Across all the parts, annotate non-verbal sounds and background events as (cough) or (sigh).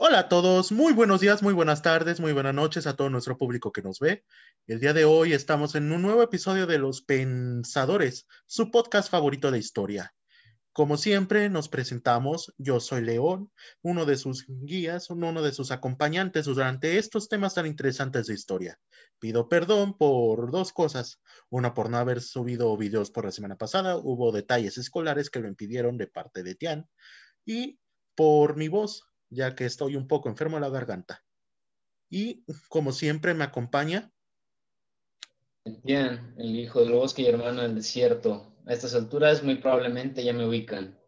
Hola a todos, muy buenos días, muy buenas tardes, muy buenas noches a todo nuestro público que nos ve. El día de hoy estamos en un nuevo episodio de Los Pensadores, su podcast favorito de historia. Como siempre, nos presentamos. Yo soy León, uno de sus guías, uno de sus acompañantes durante estos temas tan interesantes de historia. Pido perdón por dos cosas. Una, por no haber subido videos por la semana pasada. Hubo detalles escolares que lo impidieron de parte de Tian. Y por mi voz, ya que estoy un poco enfermo de la garganta. Y como siempre me acompaña. Bien, el hijo del bosque y hermano del desierto. A estas alturas muy probablemente ya me ubican.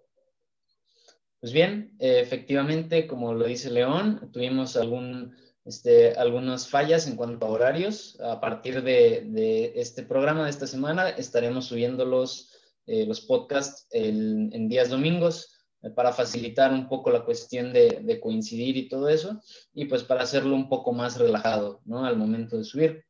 Pues bien, eh, efectivamente, como lo dice León, tuvimos algún, este, algunas fallas en cuanto a horarios. A partir de, este programa de esta semana estaremos subiendo los, eh, los podcasts en días domingos para facilitar un poco la cuestión de, coincidir y todo eso, y pues para hacerlo un poco más relajado, ¿no? Al momento de subir.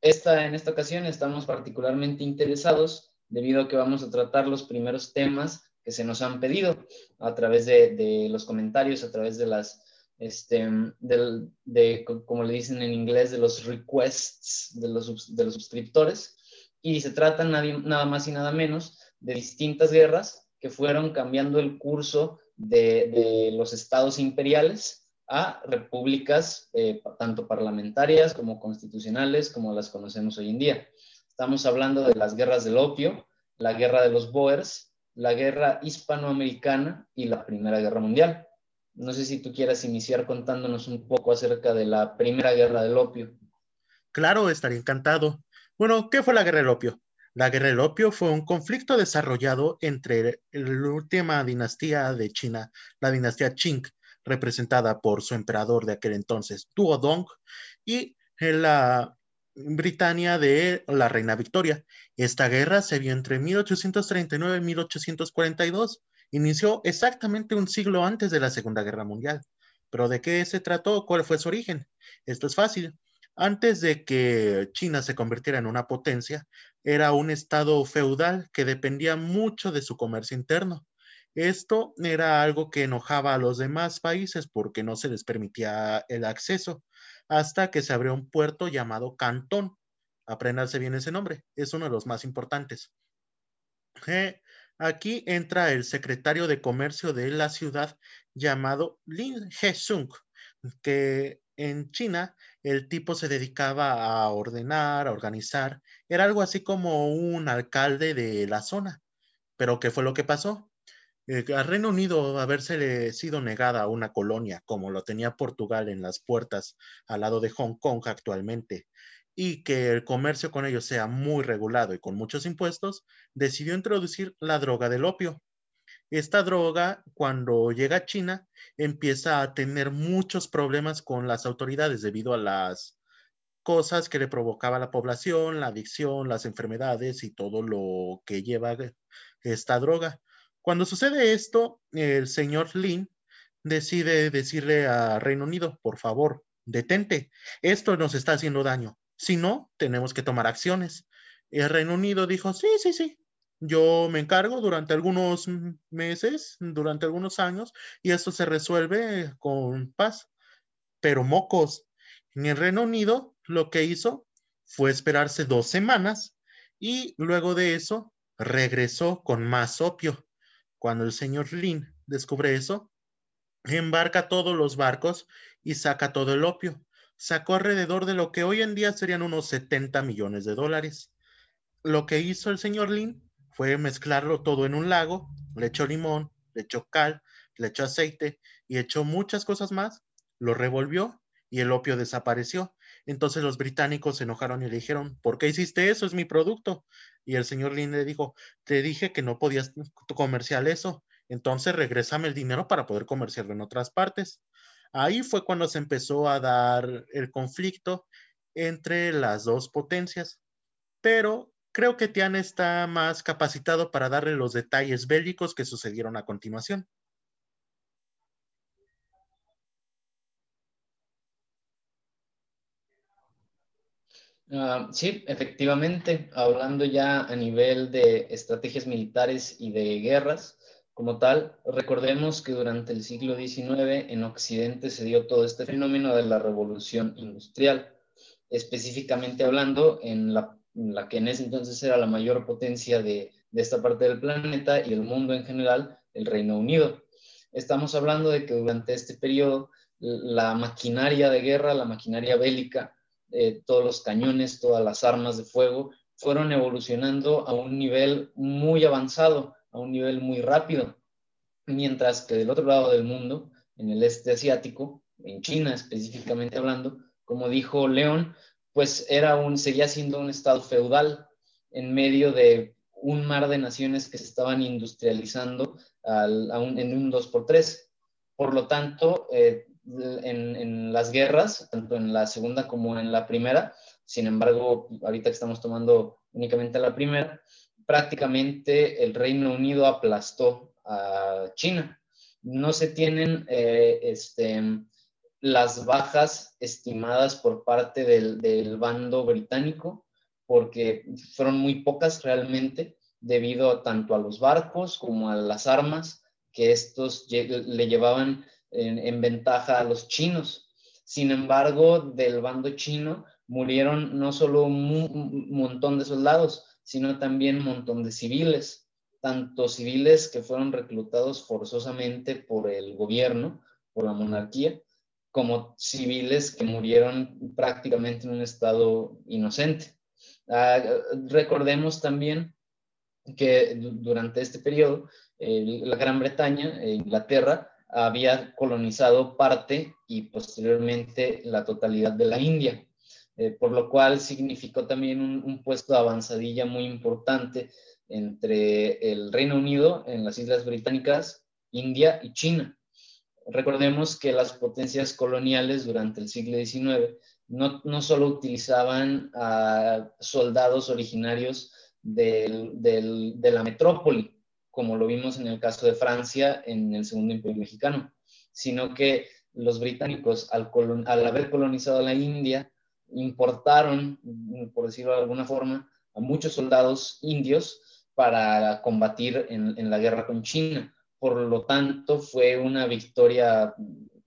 Esta, en esta ocasión estamos particularmente interesados debido a que vamos a tratar los primeros temas que se nos han pedido a través de, los comentarios, a través de las, este, de, como le dicen en inglés, de los requests de los, de los suscriptores, y se trata nada más y nada menos de distintas guerras que fueron cambiando el curso de, los estados imperiales a repúblicas eh, tanto parlamentarias como constitucionales como las conocemos hoy en día. Estamos hablando de las guerras del opio, la guerra de los Boers, la guerra hispanoamericana y la Primera Guerra Mundial. No sé si tú quieras iniciar contándonos un poco acerca de la Primera Guerra del Opio. Claro, estaría encantado. Bueno, ¿qué fue la Guerra del Opio? La guerra del opio fue un conflicto desarrollado entre la última dinastía de China, la dinastía Qing, representada por su emperador de aquel entonces, Dong, y la Britania de la reina Victoria. Esta guerra se vio entre 1839 y 1842. Inició exactamente un siglo antes de la Segunda Guerra Mundial. ¿Pero de qué se trató? ¿Cuál fue su origen? Esto es fácil. Antes de que China se convirtiera en una potencia, era un estado feudal que dependía mucho de su comercio interno. Esto era algo que enojaba a los demás países porque no se les permitía el acceso, hasta que se abrió un puerto llamado Cantón. Apréndanse bien ese nombre, es uno de los más importantes. Aquí entra el secretario de comercio de la ciudad llamado Lin He-sung, que en China el tipo se dedicaba a ordenar, a organizar, era algo así como un alcalde de la zona. Pero ¿qué fue lo que pasó? Eh, al Reino Unido haberse sido negada una colonia como lo tenía Portugal en las puertas al lado de Hong Kong actualmente y que el comercio con ellos sea muy regulado y con muchos impuestos, decidió introducir la droga del opio. Esta droga, cuando llega a China, empieza a tener muchos problemas con las autoridades debido a las cosas que le provocaba la población, la adicción, las enfermedades y todo lo que lleva esta droga. Cuando sucede esto, el señor Lin decide decirle a Reino Unido, por favor, detente, esto nos está haciendo daño. Si no, tenemos que tomar acciones. El Reino Unido dijo, sí, sí, sí, yo me encargo durante algunos meses, durante algunos años, y esto se resuelve con paz. Pero mocos, en el Reino Unido lo que hizo fue esperarse dos semanas y luego de eso regresó con más opio. Cuando el señor Lin descubre eso, embarca todos los barcos y saca todo el opio. Sacó alrededor de lo que hoy en día serían unos 70 millones de dólares. Lo que hizo el señor Lin fue mezclarlo todo en un lago, le echó limón, le echó cal, le echó aceite y echó muchas cosas más, lo revolvió y el opio desapareció. Entonces los británicos se enojaron y le dijeron, ¿por qué hiciste eso? Es mi producto. Y el señor Lin le dijo, te dije que no podías comercial eso, entonces regrésame el dinero para poder comerciarlo en otras partes. Ahí fue cuando se empezó a dar el conflicto entre las dos potencias. Pero creo que Tian está más capacitado para darle los detalles bélicos que sucedieron a continuación. Ah, sí, efectivamente, hablando ya a nivel de estrategias militares y de guerras, Como tal, recordemos que durante el siglo XIX en Occidente se dio todo este fenómeno de la revolución industrial, específicamente hablando en la, que en ese entonces era la mayor potencia de, de esta parte del planeta y el mundo en general, el Reino Unido. Estamos hablando de que durante este periodo la maquinaria de guerra, la maquinaria bélica, eh, todos los cañones, todas las armas de fuego, fueron evolucionando a un nivel muy avanzado, a un nivel muy rápido, mientras que del otro lado del mundo, en el este asiático, en China específicamente hablando, como dijo León, pues era un, seguía siendo un estado feudal en medio de un mar de naciones que se estaban industrializando en un 2x3. Por lo tanto, eh, en, las guerras, tanto en la segunda como en la primera, sin embargo, ahorita que estamos tomando únicamente la primera, prácticamente el Reino Unido aplastó a China. No se tienen eh, este, las bajas estimadas por parte del, del, bando británico, porque fueron muy pocas realmente, debido tanto a los barcos como a las armas que estos le llevaban en, ventaja a los chinos. Sin embargo, del bando chino murieron no solo un, montón de soldados, sino también un montón de civiles, tanto civiles que fueron reclutados forzosamente por el gobierno, por la monarquía, como civiles que murieron prácticamente en un estado inocente. Ah, recordemos también que durante este periodo, la Gran Bretaña, e Inglaterra, había colonizado parte y posteriormente la totalidad de la India, eh, por lo cual significó también un, puesto de avanzadilla muy importante entre el Reino Unido en las Islas Británicas, India y China. Recordemos que las potencias coloniales durante el siglo XIX no, no solo utilizaban a soldados originarios de la metrópoli, como lo vimos en el caso de Francia en el Segundo Imperio Mexicano, sino que los británicos, al, haber colonizado la India, importaron, por decirlo de alguna forma, a muchos soldados indios para combatir en, la guerra con China. Por lo tanto, fue una victoria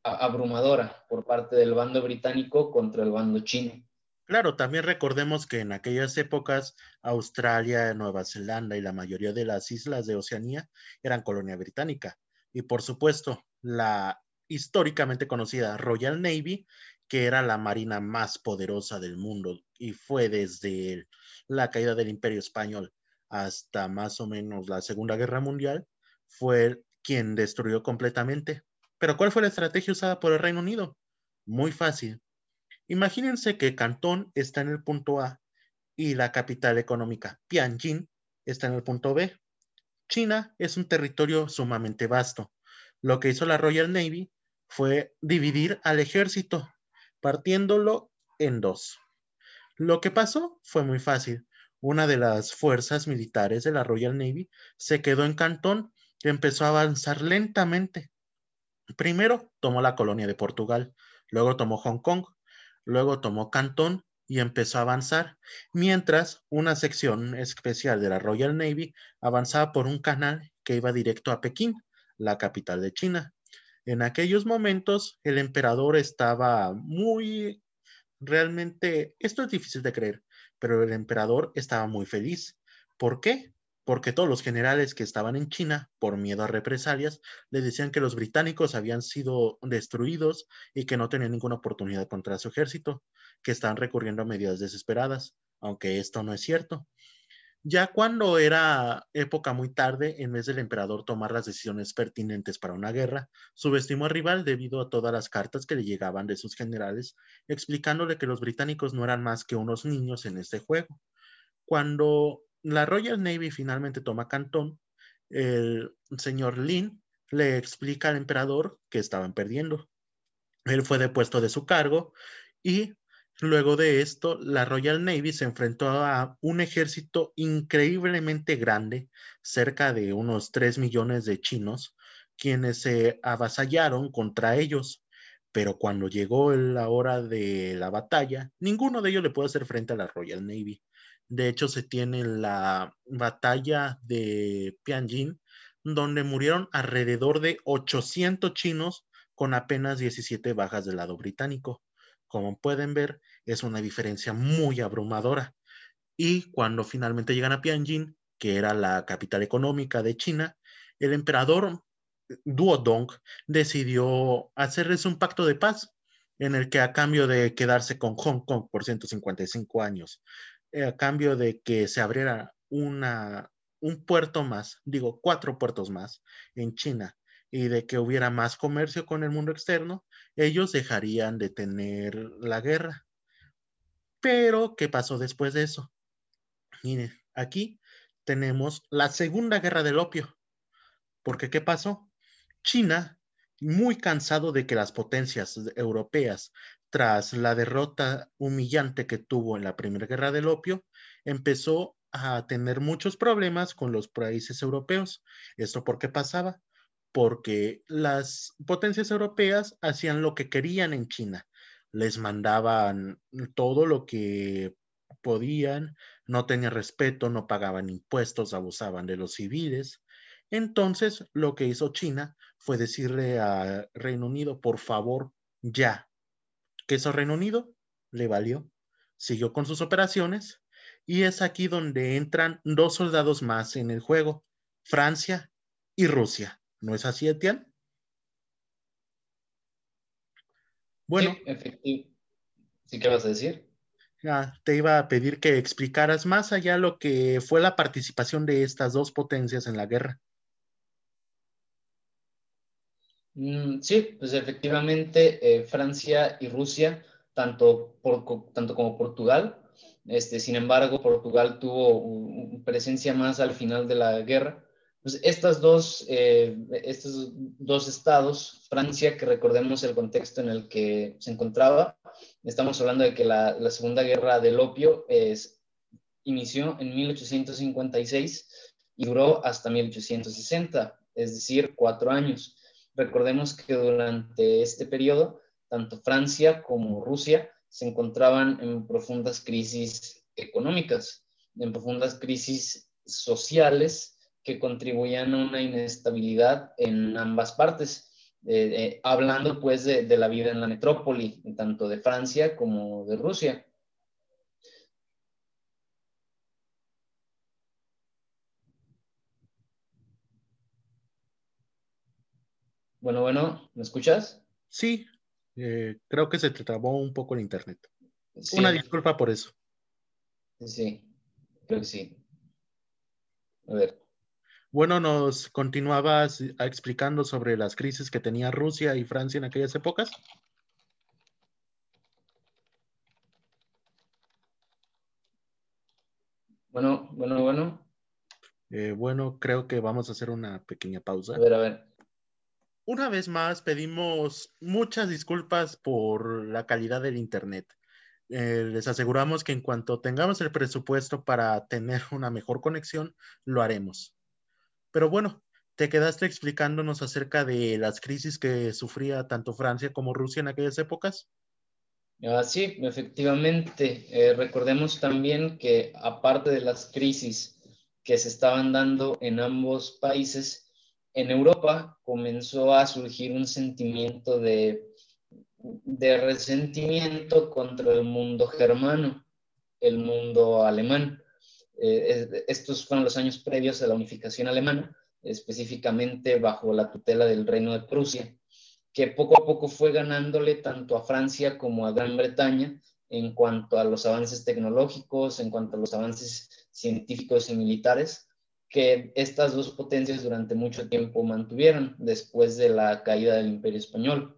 abrumadora por parte del bando británico contra el bando chino. Claro, también recordemos que en aquellas épocas Australia, Nueva Zelanda y la mayoría de las islas de Oceanía eran colonia británica. Y por supuesto, la históricamente conocida Royal Navy, que era la marina más poderosa del mundo y fue desde la caída del Imperio Español hasta más o menos la Segunda Guerra Mundial, fue quien destruyó completamente. Pero ¿cuál fue la estrategia usada por el Reino Unido? Muy fácil, Imagínense que Cantón está en el punto A y la capital económica, Tianjin, está en el punto B. China es un territorio sumamente vasto. Lo que hizo la Royal Navy fue dividir al ejército, partiéndolo en dos. Lo que pasó fue muy fácil. Una de las fuerzas militares de la Royal Navy se quedó en Cantón empezó a avanzar lentamente. Primero tomó la colonia de Portugal, luego tomó Hong Kong, Luego tomó Cantón y empezó a avanzar, mientras una sección especial de la Royal Navy avanzaba por un canal que iba directo a Pekín, la capital de China. En aquellos momentos el emperador estaba muy, realmente, esto es difícil de creer, pero el emperador estaba muy feliz. ¿Por qué? Porque todos los generales que estaban en China, por miedo a represalias, le decían que los británicos habían sido destruidos y que no tenían ninguna oportunidad contra su ejército, que estaban recurriendo a medidas desesperadas, aunque esto no es cierto. Ya cuando era época muy tarde, en vez del emperador tomar las decisiones pertinentes para una guerra, subestimó al rival debido a todas las cartas que le llegaban de sus generales, explicándole que los británicos no eran más que unos niños en este juego. Cuando la Royal Navy finalmente toma Cantón, el señor Lin le explica al emperador que estaban perdiendo. Él fue depuesto de su cargo y luego de esto la Royal Navy se enfrentó a un ejército increíblemente grande, cerca de unos 3 millones de chinos, quienes se avasallaron contra ellos. Pero cuando llegó la hora de la batalla, ninguno de ellos le pudo hacer frente a la Royal Navy. De hecho, se tiene la batalla de Pianjin, donde murieron alrededor de 800 chinos con apenas 17 bajas del lado británico. Como pueden ver, es una diferencia muy abrumadora. Y cuando finalmente llegan a Tianjin, que era la capital económica de China, el emperador Duodong decidió hacerles un pacto de paz en el que a cambio de quedarse con Hong Kong por 155 años, a cambio de que se abriera una, un puerto más, digo, cuatro puertos más en China y de que hubiera más comercio con el mundo externo, ellos dejarían de tener la guerra. Pero, ¿qué pasó después de eso? Miren, aquí tenemos la Segunda Guerra del Opio. Porque, ¿qué pasó? China, muy cansado de que las potencias europeas, tras la derrota humillante que tuvo en la Primera Guerra del Opio, empezó a tener muchos problemas con los países europeos. ¿Esto por qué pasaba? Porque las potencias europeas hacían lo que querían en China. Les mandaban todo lo que podían, no tenían respeto, no pagaban impuestos, abusaban de los civiles. Entonces, lo que hizo China fue decirle a Reino Unido, por favor, ya. ¿Qué hizo Reino Unido? Le valió. Siguió con sus operaciones y es aquí donde entran dos soldados más en el juego, Francia y Rusia. ¿No es así, Etienne? Bueno. Sí, ¿Sí qué vas a decir? te iba a pedir que explicaras más allá lo que fue la participación de estas dos potencias en la guerra. Mm, sí, pues efectivamente eh, Francia y Rusia, tanto, por, tanto como Portugal, este, sin embargo, Portugal tuvo presencia más al final de la guerra. Pues estas dos, eh, estos dos estados, Francia, que recordemos el contexto en el que se encontraba, estamos hablando de que la, la Segunda Guerra del Opio es, inició en 1856 y duró hasta 1860, es decir, cuatro años. Recordemos que durante este periodo, tanto Francia como Rusia se encontraban en profundas crisis económicas, en profundas crisis sociales que contribuían a una inestabilidad en ambas partes. Eh, eh, hablando pues de, la vida en la metrópoli, tanto de Francia como de Rusia. Bueno, bueno, ¿me escuchas? Sí, eh, creo que se te trabó un poco el internet. Una disculpa por eso. Sí, creo que sí. A ver. Bueno, nos continuabas explicando sobre las crisis que tenía Rusia y Francia en aquellas épocas. Bueno, bueno, bueno. Eh, bueno, creo que vamos a hacer una pequeña pausa. A ver, a ver. Una vez más, pedimos muchas disculpas por la calidad del Internet. Eh, les aseguramos que en cuanto tengamos el presupuesto para tener (laughs) una mejor conexión, lo haremos. Pero bueno, te quedaste explicándonos acerca de las crisis que sufría tanto Francia como Rusia en aquellas épocas. Ah, sí, efectivamente. Eh, recordemos también que aparte de las crisis que se estaban dando en ambos países, en Europa comenzó a surgir un sentimiento de, resentimiento contra el mundo germano, el mundo alemán. Eh, estos fueron los años previos a la unificación alemana, específicamente bajo la tutela del Reino de Prusia, que poco a poco fue ganándole tanto a Francia como a Gran Bretaña en cuanto a los avances tecnológicos, en cuanto a los avances científicos y militares, que estas dos potencias durante mucho tiempo mantuvieron después de la caída del Imperio Español.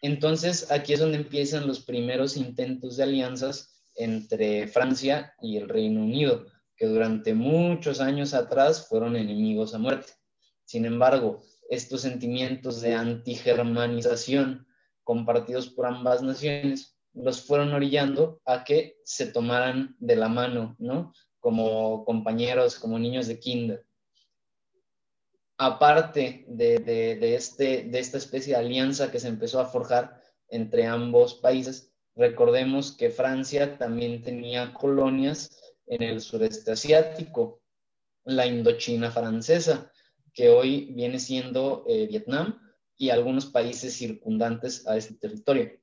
Entonces, aquí es donde empiezan los primeros intentos de alianzas entre Francia y el Reino Unido, que durante muchos años atrás fueron enemigos a muerte. Sin embargo, estos sentimientos de antigermanización compartidos por ambas naciones los fueron orillando a que se tomaran de la mano, ¿no? Como compañeros, como niños de kinder. Aparte de, este, de esta especie de alianza que se empezó a forjar entre ambos países, recordemos que Francia también tenía colonias en el sureste asiático, la Indochina francesa, que hoy viene siendo eh, Vietnam y algunos países circundantes a este territorio.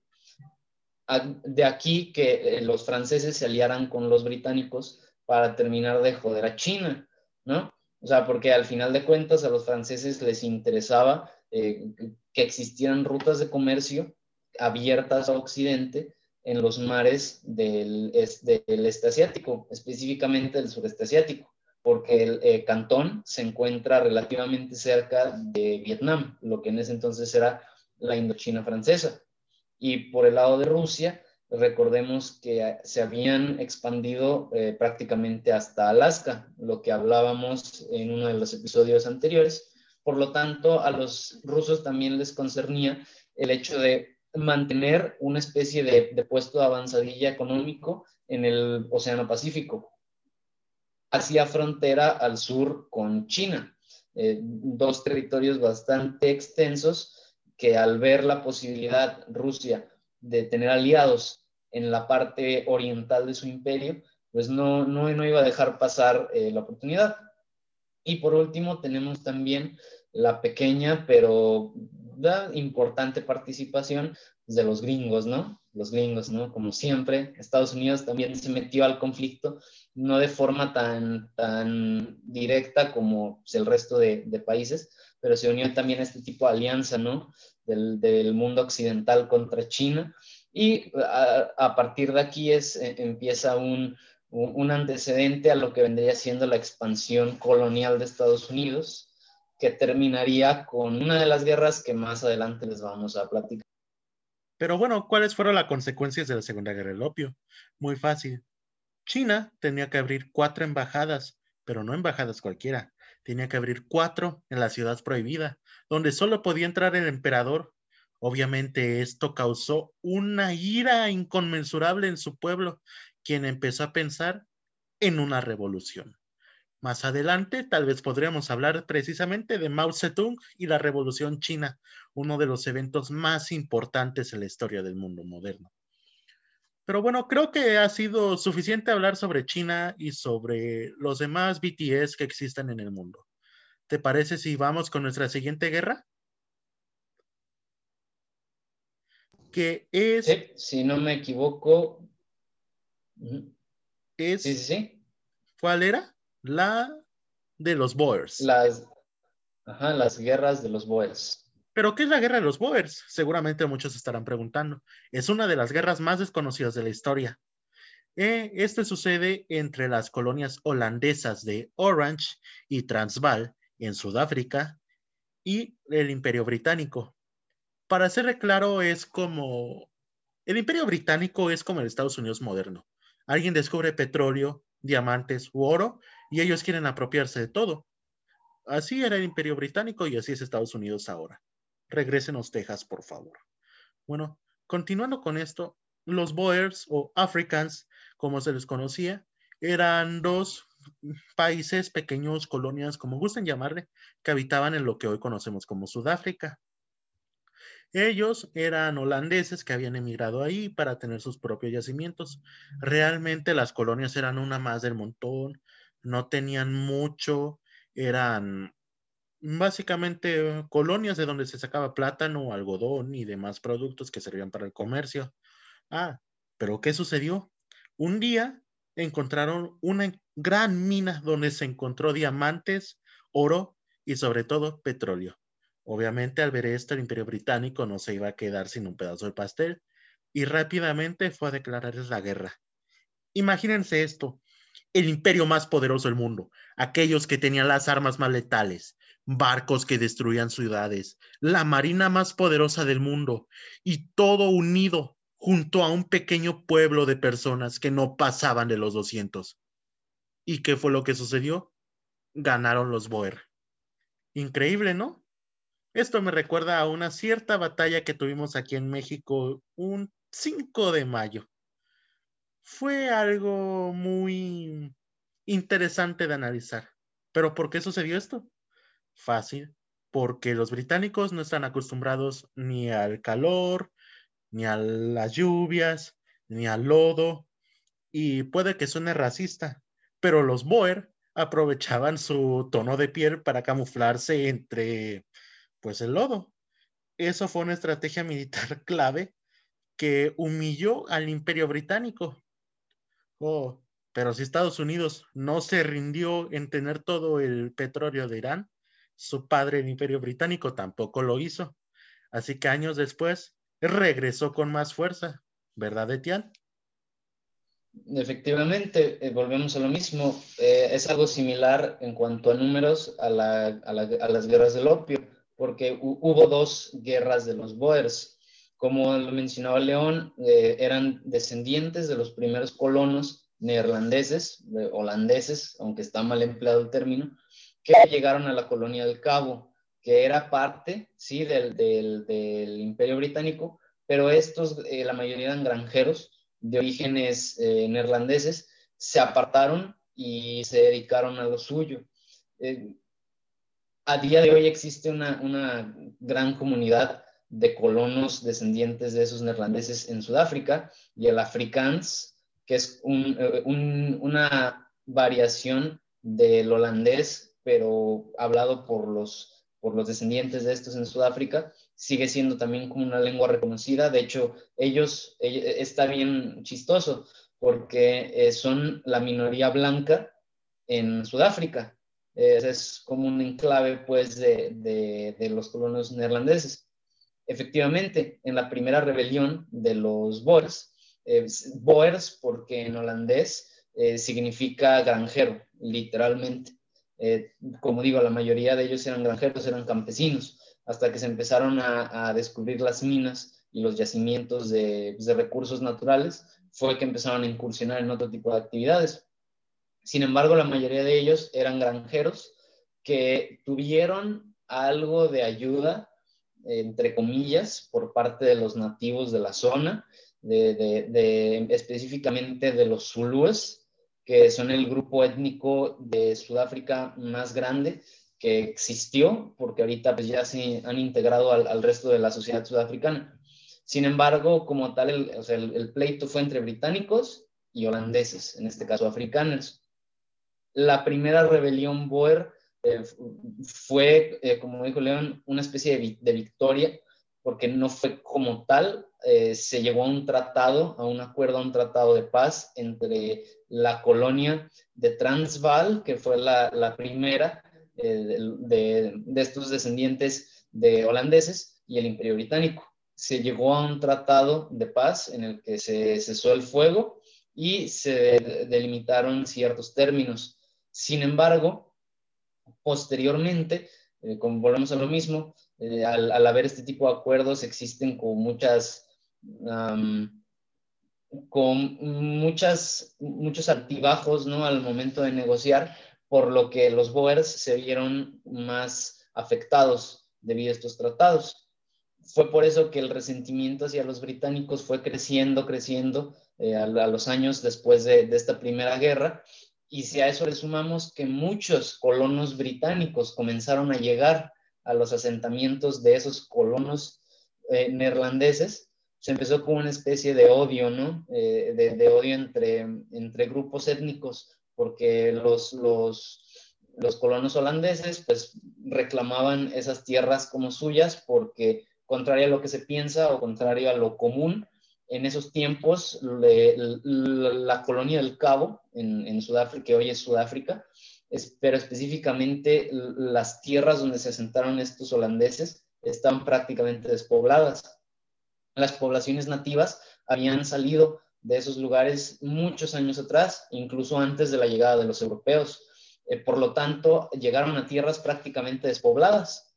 De aquí que eh, los franceses se aliaran con los británicos para terminar de joder a China, ¿no? O sea, porque al final de cuentas a los franceses les interesaba eh, que existieran rutas de comercio abiertas a Occidente en los mares del, este asiático, específicamente del sureste asiático, porque el eh, Cantón se encuentra relativamente cerca de Vietnam, lo que en ese entonces era la Indochina francesa. Y por el lado de Rusia, recordemos que se habían expandido eh, prácticamente hasta Alaska, lo que hablábamos en uno de los episodios anteriores. Por lo tanto, a los rusos también les concernía el hecho de mantener una especie de, puesto de avanzadilla económico en el Océano Pacífico. Hacía frontera al sur con China, eh, dos territorios bastante extensos que al ver la posibilidad Rusia de tener aliados en la parte oriental de su imperio, pues no, no, no iba a dejar pasar eh, la oportunidad. Y por último tenemos también la pequeña pero importante participación de los gringos, ¿no? Los gringos, ¿no? Como siempre, Estados Unidos también se metió al conflicto, no de forma tan, tan directa como el resto de, países, pero se unió también a este tipo de alianza, ¿no? Del, mundo occidental contra China. Y a, partir de aquí es, e, empieza un, un antecedente a lo que vendría siendo la expansión colonial de Estados Unidos, que terminaría con una de las guerras que más adelante les vamos a platicar. Pero bueno, ¿cuáles fueron las consecuencias de la Segunda Guerra del Opio? Muy fácil. China tenía que abrir cuatro embajadas, pero no embajadas cualquiera. Tenía que abrir cuatro en la ciudad prohibida, donde solo podía entrar el emperador. Obviamente esto causó una ira inconmensurable en su pueblo, quien empezó a pensar en una revolución. Más adelante, tal vez podríamos hablar precisamente de Mao Zedong y la Revolución China, uno de los eventos más importantes en la historia del mundo moderno. Pero bueno, creo que ha sido suficiente hablar sobre China y sobre los demás BTS que existen en el mundo. ¿Te parece si vamos con nuestra siguiente guerra? Que es... si no me equivoco... Es... Sí, sí, sí. ¿Cuál era? La de los Boers. Las, ajá, las guerras de los Boers. ¿Pero qué es la guerra de los Boers? Seguramente muchos estarán preguntando. Es una de las guerras más desconocidas de la historia. Eh, este sucede entre las colonias holandesas de Orange y Transvaal en Sudáfrica y el Imperio Británico. Para ser claro, es como... El Imperio Británico es como el Estados Unidos moderno. Alguien descubre petróleo, diamantes u oro y ellos quieren apropiarse de todo. Así era el imperio británico y así es Estados Unidos ahora. Regrésenos Texas, por favor. Bueno, continuando con esto, los Boers o Africans, como se les conocía, eran dos países, pequeños colonias, como gusten llamarle, que habitaban en lo que hoy conocemos como Sudáfrica. Ellos eran holandeses que habían emigrado ahí para tener sus propios yacimientos. Realmente las colonias eran una más del montón, no tenían mucho, eran básicamente colonias de donde se sacaba plátano, algodón y demás productos que servían para el comercio. Ah, pero ¿qué sucedió? Un día encontraron una gran mina donde se encontró diamantes, oro y sobre todo petróleo. Obviamente al ver esto el imperio británico no se iba a quedar sin un pedazo de pastel y rápidamente fue a declararles la guerra. Imagínense esto, el imperio más poderoso del mundo, aquellos que tenían las armas más letales, barcos que destruían ciudades, la marina más poderosa del mundo y todo unido junto a un pequeño pueblo de personas que no pasaban de los 200. ¿Y qué fue lo que sucedió? Ganaron los Boer. Increíble, ¿no? Esto me recuerda a una cierta batalla que tuvimos aquí en México un 5 de mayo fue algo muy interesante de analizar. ¿Pero por qué sucedió esto? Fácil, porque los británicos no están acostumbrados ni al calor, ni a las lluvias, ni al lodo, y puede que suene racista, pero los Boer aprovechaban su tono de piel para camuflarse entre pues el lodo. Eso fue una estrategia (laughs) militar clave que humilló al imperio británico. Oh, pero si Estados Unidos no se rindió en tener todo el petróleo de Irán, su padre, el imperio británico, tampoco lo hizo. Así que años después regresó con más fuerza, ¿verdad, Etienne? Efectivamente, eh, volvemos a lo mismo. Eh, es algo similar en cuanto a números a, las guerras del opio, porque hubo dos guerras de los Boers. Como lo mencionaba León, eh, eran descendientes de los primeros colonos neerlandeses, holandeses, aunque está mal empleado el término, que llegaron a la colonia del Cabo, que era parte, sí, del, del Imperio Británico, pero estos, la mayoría eran granjeros de orígenes eh, neerlandeses se apartaron y se dedicaron a lo suyo. Eh, a día de hoy existe una, gran comunidad de colonos descendientes de esos neerlandeses en Sudáfrica y el Afrikaans, que es eh, una variación del holandés, pero hablado por los, por los descendientes de estos en Sudáfrica, sigue siendo también como una lengua reconocida. De hecho, ellos, está bien chistoso porque eh, son la minoría blanca en Sudáfrica. es como un enclave, pues, de, los colonos neerlandeses. Efectivamente, en la primera rebelión de los Boers, eh, Boers porque en holandés eh, significa granjero, literalmente. Como digo, la mayoría de ellos eran granjeros, eran campesinos hasta que se empezaron a, descubrir las minas y los yacimientos de, recursos naturales, fue que empezaron a incursionar en otro tipo de actividades. Sin embargo, la mayoría de ellos eran granjeros que tuvieron algo de ayuda, entre comillas, por parte de los nativos de la zona, específicamente de los zulúes, que son el grupo étnico de Sudáfrica más grande que existió, porque ahorita pues, ya se han integrado al, resto de la sociedad sudafricana. Sin embargo, como tal, el, o sea, el, pleito fue entre británicos y holandeses, en este caso africanos. La primera rebelión Boer eh, fue, eh, como dijo León, una especie de, de, victoria, porque no fue como tal, eh, se llegó a un tratado, a un acuerdo, a un tratado de paz entre la colonia de Transvaal, que fue la, la primera, eh, de, estos descendientes de holandeses y el imperio británico. Se llegó a un tratado de paz en el que se cesó el fuego y se delimitaron ciertos términos. Sin embargo, posteriormente, eh, como volvemos a lo mismo, eh, al, haber este tipo de acuerdos existen con muchas, con muchas, muchos altibajos, ¿no? Al momento de negociar, por lo que los Boers se vieron más afectados debido a estos tratados. Fue por eso que el resentimiento hacia los británicos fue creciendo, creciendo eh, a, los años después de, esta primera guerra. Y si a eso le sumamos que muchos colonos británicos comenzaron a llegar a los asentamientos de esos colonos eh, neerlandeses, se empezó con una especie de odio, ¿no? Eh, de, odio entre, entre grupos étnicos porque los, los, los colonos holandeses pues reclamaban esas tierras como suyas porque contrario a lo que se piensa o contrario a lo común, en esos tiempos la colonia del Cabo en, en, Sudáfrica, que hoy es Sudáfrica, pero específicamente las tierras donde se asentaron estos holandeses estaban prácticamente despobladas. Las poblaciones nativas habían salido de esos lugares muchos años atrás, incluso antes de la llegada de los europeos. Eh, por lo tanto, llegaron a tierras prácticamente despobladas,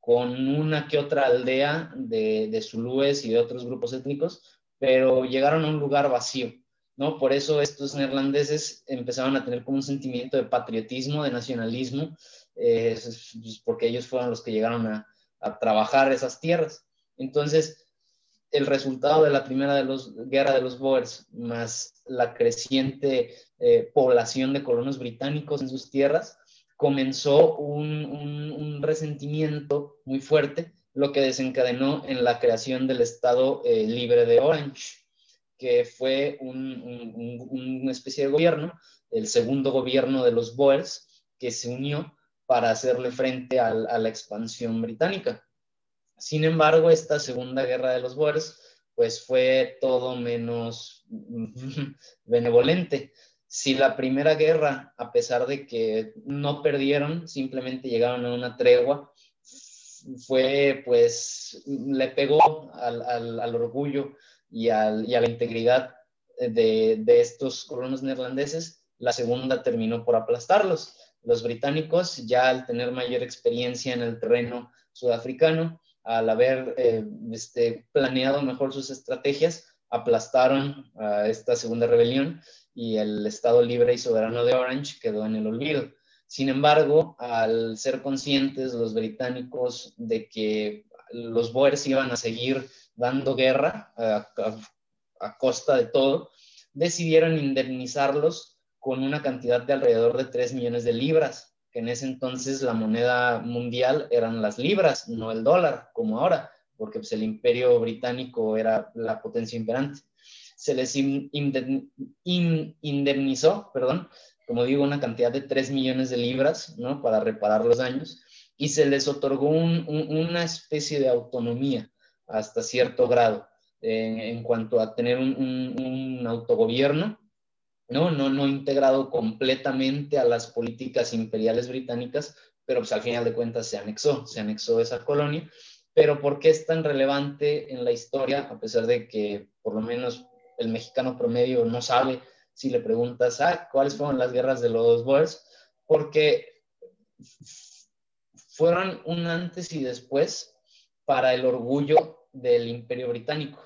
con una que otra aldea de, de zulúes y de otros grupos étnicos, pero llegaron a un lugar vacío. ¿no? Por eso estos neerlandeses empezaron a tener como un sentimiento de patriotismo, de nacionalismo, eh, pues, porque ellos fueron los que llegaron a, a trabajar esas tierras. Entonces, el resultado de la primera de los, guerra de los Boers, más la creciente eh, población de colonos británicos en sus tierras, comenzó un, resentimiento muy fuerte, lo que desencadenó en la creación del Estado eh, libre de Orange. que fue una especie de gobierno, el segundo gobierno de los Boers, que se unió para hacerle frente a, la expansión británica. Sin embargo, esta segunda guerra de los Boers, pues fue todo menos (laughs) benevolente. Si la primera guerra, a pesar de que no perdieron, simplemente llegaron a una tregua, fue, pues, le pegó al, orgullo y, a la integridad de, de estos colonos neerlandeses, la segunda terminó por aplastarlos. Los británicos, ya al tener mayor experiencia en el terreno sudafricano, al haber eh, este, planeado mejor sus estrategias, aplastaron a esta segunda rebelión y el Estado libre y soberano de Orange quedó en el olvido. Sin embargo, al ser conscientes los británicos de que los Boers iban a seguir dando guerra a costa de todo, decidieron indemnizarlos con una cantidad de alrededor de 3 millones de libras, en ese entonces la moneda mundial eran las libras, no el dólar, como ahora, porque pues, el imperio británico era la potencia imperante. Se les indemnizó, perdón, como digo, una cantidad de 3 millones de libras, ¿no? Para reparar los daños, y se les otorgó una especie de autonomía hasta cierto grado en cuanto a tener un autogobierno ¿no? No, no integrado completamente a las políticas imperiales británicas, pero pues al final de cuentas se anexó, se anexó esa colonia. Pero ¿por qué es tan relevante en la historia, a pesar de que por lo menos el mexicano promedio no sabe si le preguntas, ah, ¿cuáles fueron las guerras de los Boers? Porque fueron un antes y después para el orgullo del imperio británico.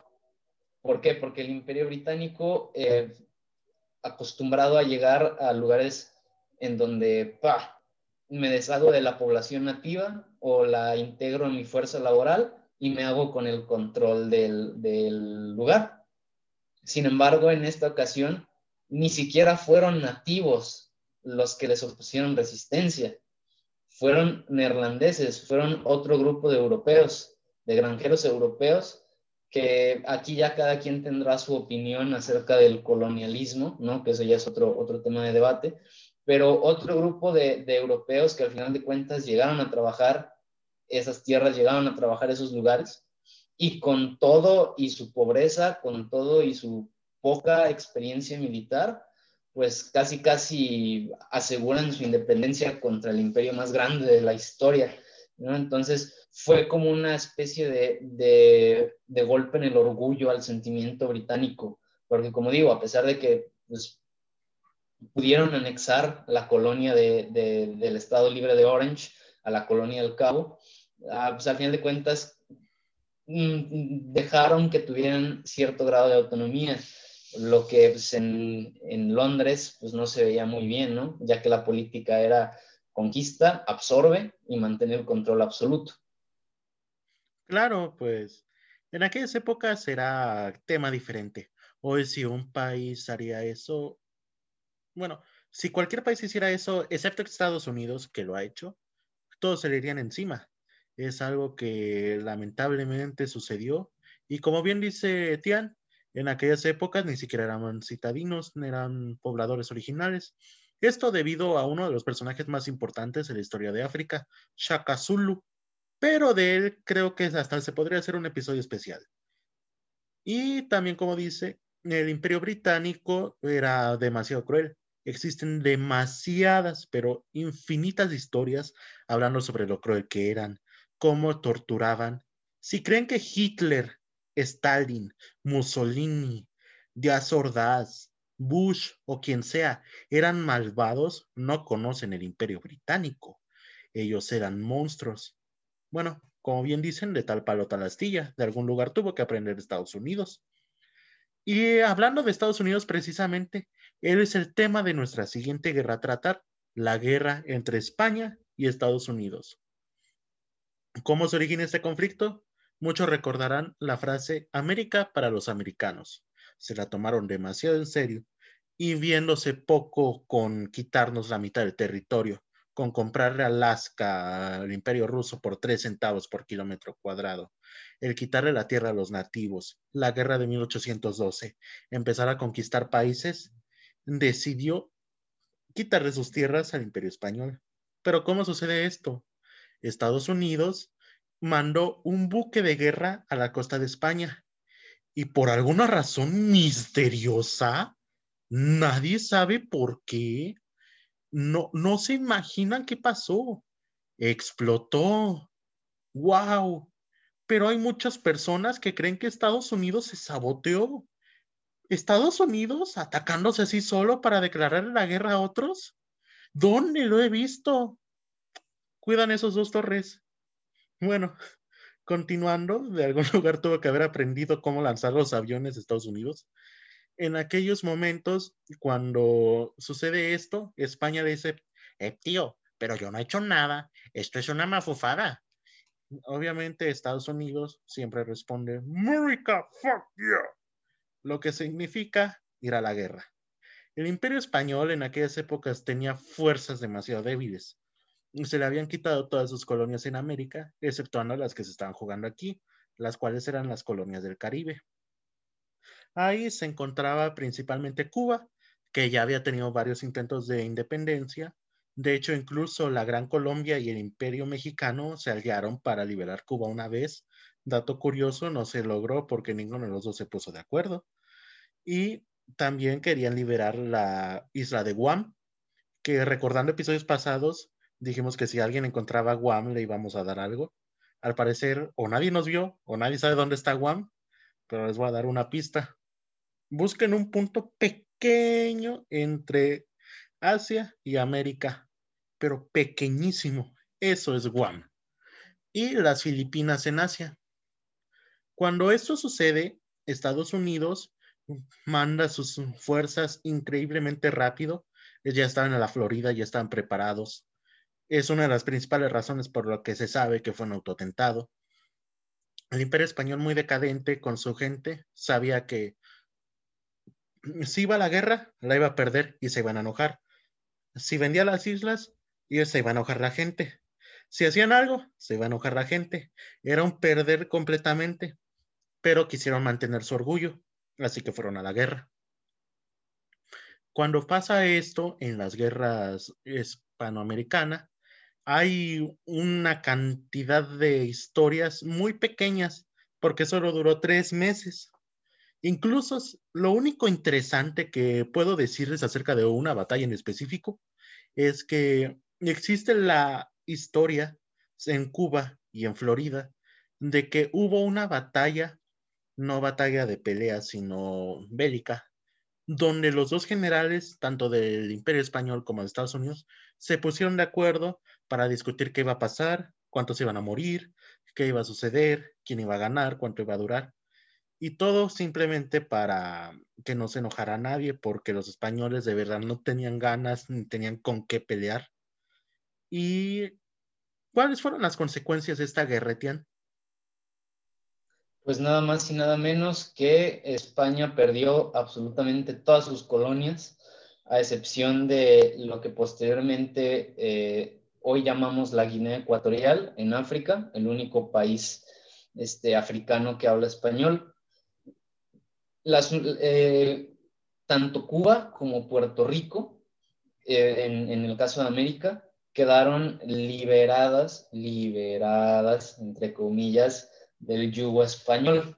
¿Por qué? Porque el imperio británico eh, acostumbrado a llegar a lugares en donde pa, me deshago de la población nativa o la integro en mi fuerza laboral y me hago con el control del, del lugar. Sin embargo, en esta ocasión, ni siquiera fueron nativos los que les opusieron resistencia. Fueron neerlandeses, fueron otro grupo de europeos, de granjeros europeos que aquí ya cada quien tendrá su opinión acerca del colonialismo, ¿no? que eso ya es otro, otro tema de debate, pero otro grupo de, de, europeos que al final de cuentas llegaron a trabajar esas tierras, llegaron a trabajar esos lugares, y con todo y su pobreza, con todo y su poca experiencia militar, pues casi casi aseguran su independencia contra el imperio más grande de la historia. ¿No? Entonces, fue como una especie de, golpe en el orgullo al sentimiento británico, porque como digo, a pesar de que pues, pudieron anexar la colonia del Estado Libre de Orange a la colonia del Cabo, ah, pues al final de cuentas mm, dejaron que tuvieran cierto grado de autonomía, lo que pues, en, en, Londres pues no se veía muy bien, ¿no? Ya que la política era conquista, absorbe y mantiene el control absoluto. Claro, pues en aquellas épocas era tema diferente. Hoy si un país haría eso, bueno, si cualquier país hiciera eso, excepto Estados Unidos, que lo ha hecho, todos se le irían encima. Es algo que lamentablemente sucedió. Y como bien dice Tian, en aquellas épocas ni siquiera eran citadinos, eran pobladores originales. Esto debido a uno de los personajes más importantes en la historia de África, Shaka Zulu, pero de él creo que hasta se podría hacer un episodio especial. Y también, como dice, el imperio británico era demasiado cruel. Existen demasiadas, pero infinitas historias hablando sobre lo cruel que eran, cómo torturaban. Si creen que Hitler, Stalin, Mussolini, Díaz Ordaz, Bush o quien sea eran malvados, no conocen el imperio británico. Ellos eran monstruos. Bueno, como bien dicen, de tal palo tal astilla, de algún lugar tuvo que aprender Estados Unidos. Y hablando de Estados Unidos precisamente, él es el tema de nuestra siguiente guerra a tratar, la guerra entre España y Estados Unidos. ¿Cómo se origina este conflicto? Muchos recordarán la frase América para los americanos. Se la tomaron demasiado en serio y viéndose poco con quitarnos la mitad del territorio, con comprarle Alaska al imperio ruso por tres centavos por kilómetro cuadrado, el quitarle la tierra a los nativos, la guerra de 1812, empezar a conquistar países, decidió quitarle sus tierras al imperio español. Pero ¿cómo sucede esto? Estados Unidos mandó un buque de guerra a la costa de España y por alguna razón misteriosa, nadie sabe por qué, no, no se imaginan qué pasó. Explotó. ¡Wow! Pero hay muchas personas que creen que Estados Unidos se saboteó. ¿Estados Unidos atacándose así solo para declarar la guerra a otros? ¿Dónde lo he visto? Cuidan esos dos torres. Bueno, continuando, de algún (laughs) lugar tuvo que haber aprendido cómo lanzar los aviones de Estados Unidos. En aquellos momentos, cuando sucede esto, España dice, eh, tío, pero yo no he hecho nada, esto es una mafufada. Obviamente Estados Unidos siempre responde, America, fuck yeah, lo que significa ir a la guerra. El imperio español en aquellas épocas tenía fuerzas demasiado débiles. Se le habían quitado todas sus colonias en América, exceptuando las que se estaban jugando aquí, las cuales eran las colonias del Caribe. Ahí se encontraba principalmente Cuba, que ya había tenido varios intentos de independencia, de hecho, incluso la Gran Colombia y el Imperio Mexicano se aliaron para liberar Cuba una vez. Dato curioso, no se logró porque ninguno de los dos se puso de acuerdo. Y también querían liberar la isla de Guam, que recordando episodios pasados, dijimos que si alguien encontraba Guam le íbamos a dar algo. Al parecer, o nadie nos vio, o nadie sabe dónde está Guam, pero les voy a dar una pista. Busquen un punto pequeño entre Asia y América pero pequeñísimo. Eso es Guam. Y las Filipinas en Asia. Cuando esto sucede, Estados Unidos manda sus fuerzas increíblemente rápido. Ya estaban en la Florida, ya estaban preparados. Es una de las principales razones por lo que se sabe que fue un autotentado. El imperio español muy decadente con su gente sabía que si iba a la guerra, la iba a perder y se iban a enojar. Si vendía las islas, y se iba a enojar la gente. Si hacían algo, se iba a enojar la gente. Era un perder completamente, pero quisieron mantener su orgullo, así que fueron a la guerra. Cuando pasa esto en las guerras hispanoamericanas, hay una cantidad de historias muy pequeñas, porque solo duró tres meses. Incluso lo único interesante que puedo decirles acerca de una batalla en específico es que existe la historia en Cuba y en Florida de que hubo una batalla, no batalla de pelea, sino bélica, donde los dos generales, tanto del Imperio Español como de Estados Unidos, se pusieron de acuerdo para discutir qué iba a pasar, cuántos iban a morir, qué iba a suceder, quién iba a ganar, cuánto iba a durar. Y todo simplemente para que no se enojara nadie, porque los españoles de verdad no tenían ganas ni tenían con qué pelear. ¿Y cuáles fueron las consecuencias de esta guerra, Etienne? Pues nada más y nada menos que España perdió absolutamente todas sus colonias, a excepción de lo que posteriormente eh, hoy llamamos la Guinea Ecuatorial en África, el único país este, africano que habla español. Las, eh, tanto Cuba como Puerto Rico, eh, en, en, el caso de América, quedaron liberadas, liberadas, entre comillas, del yugo español.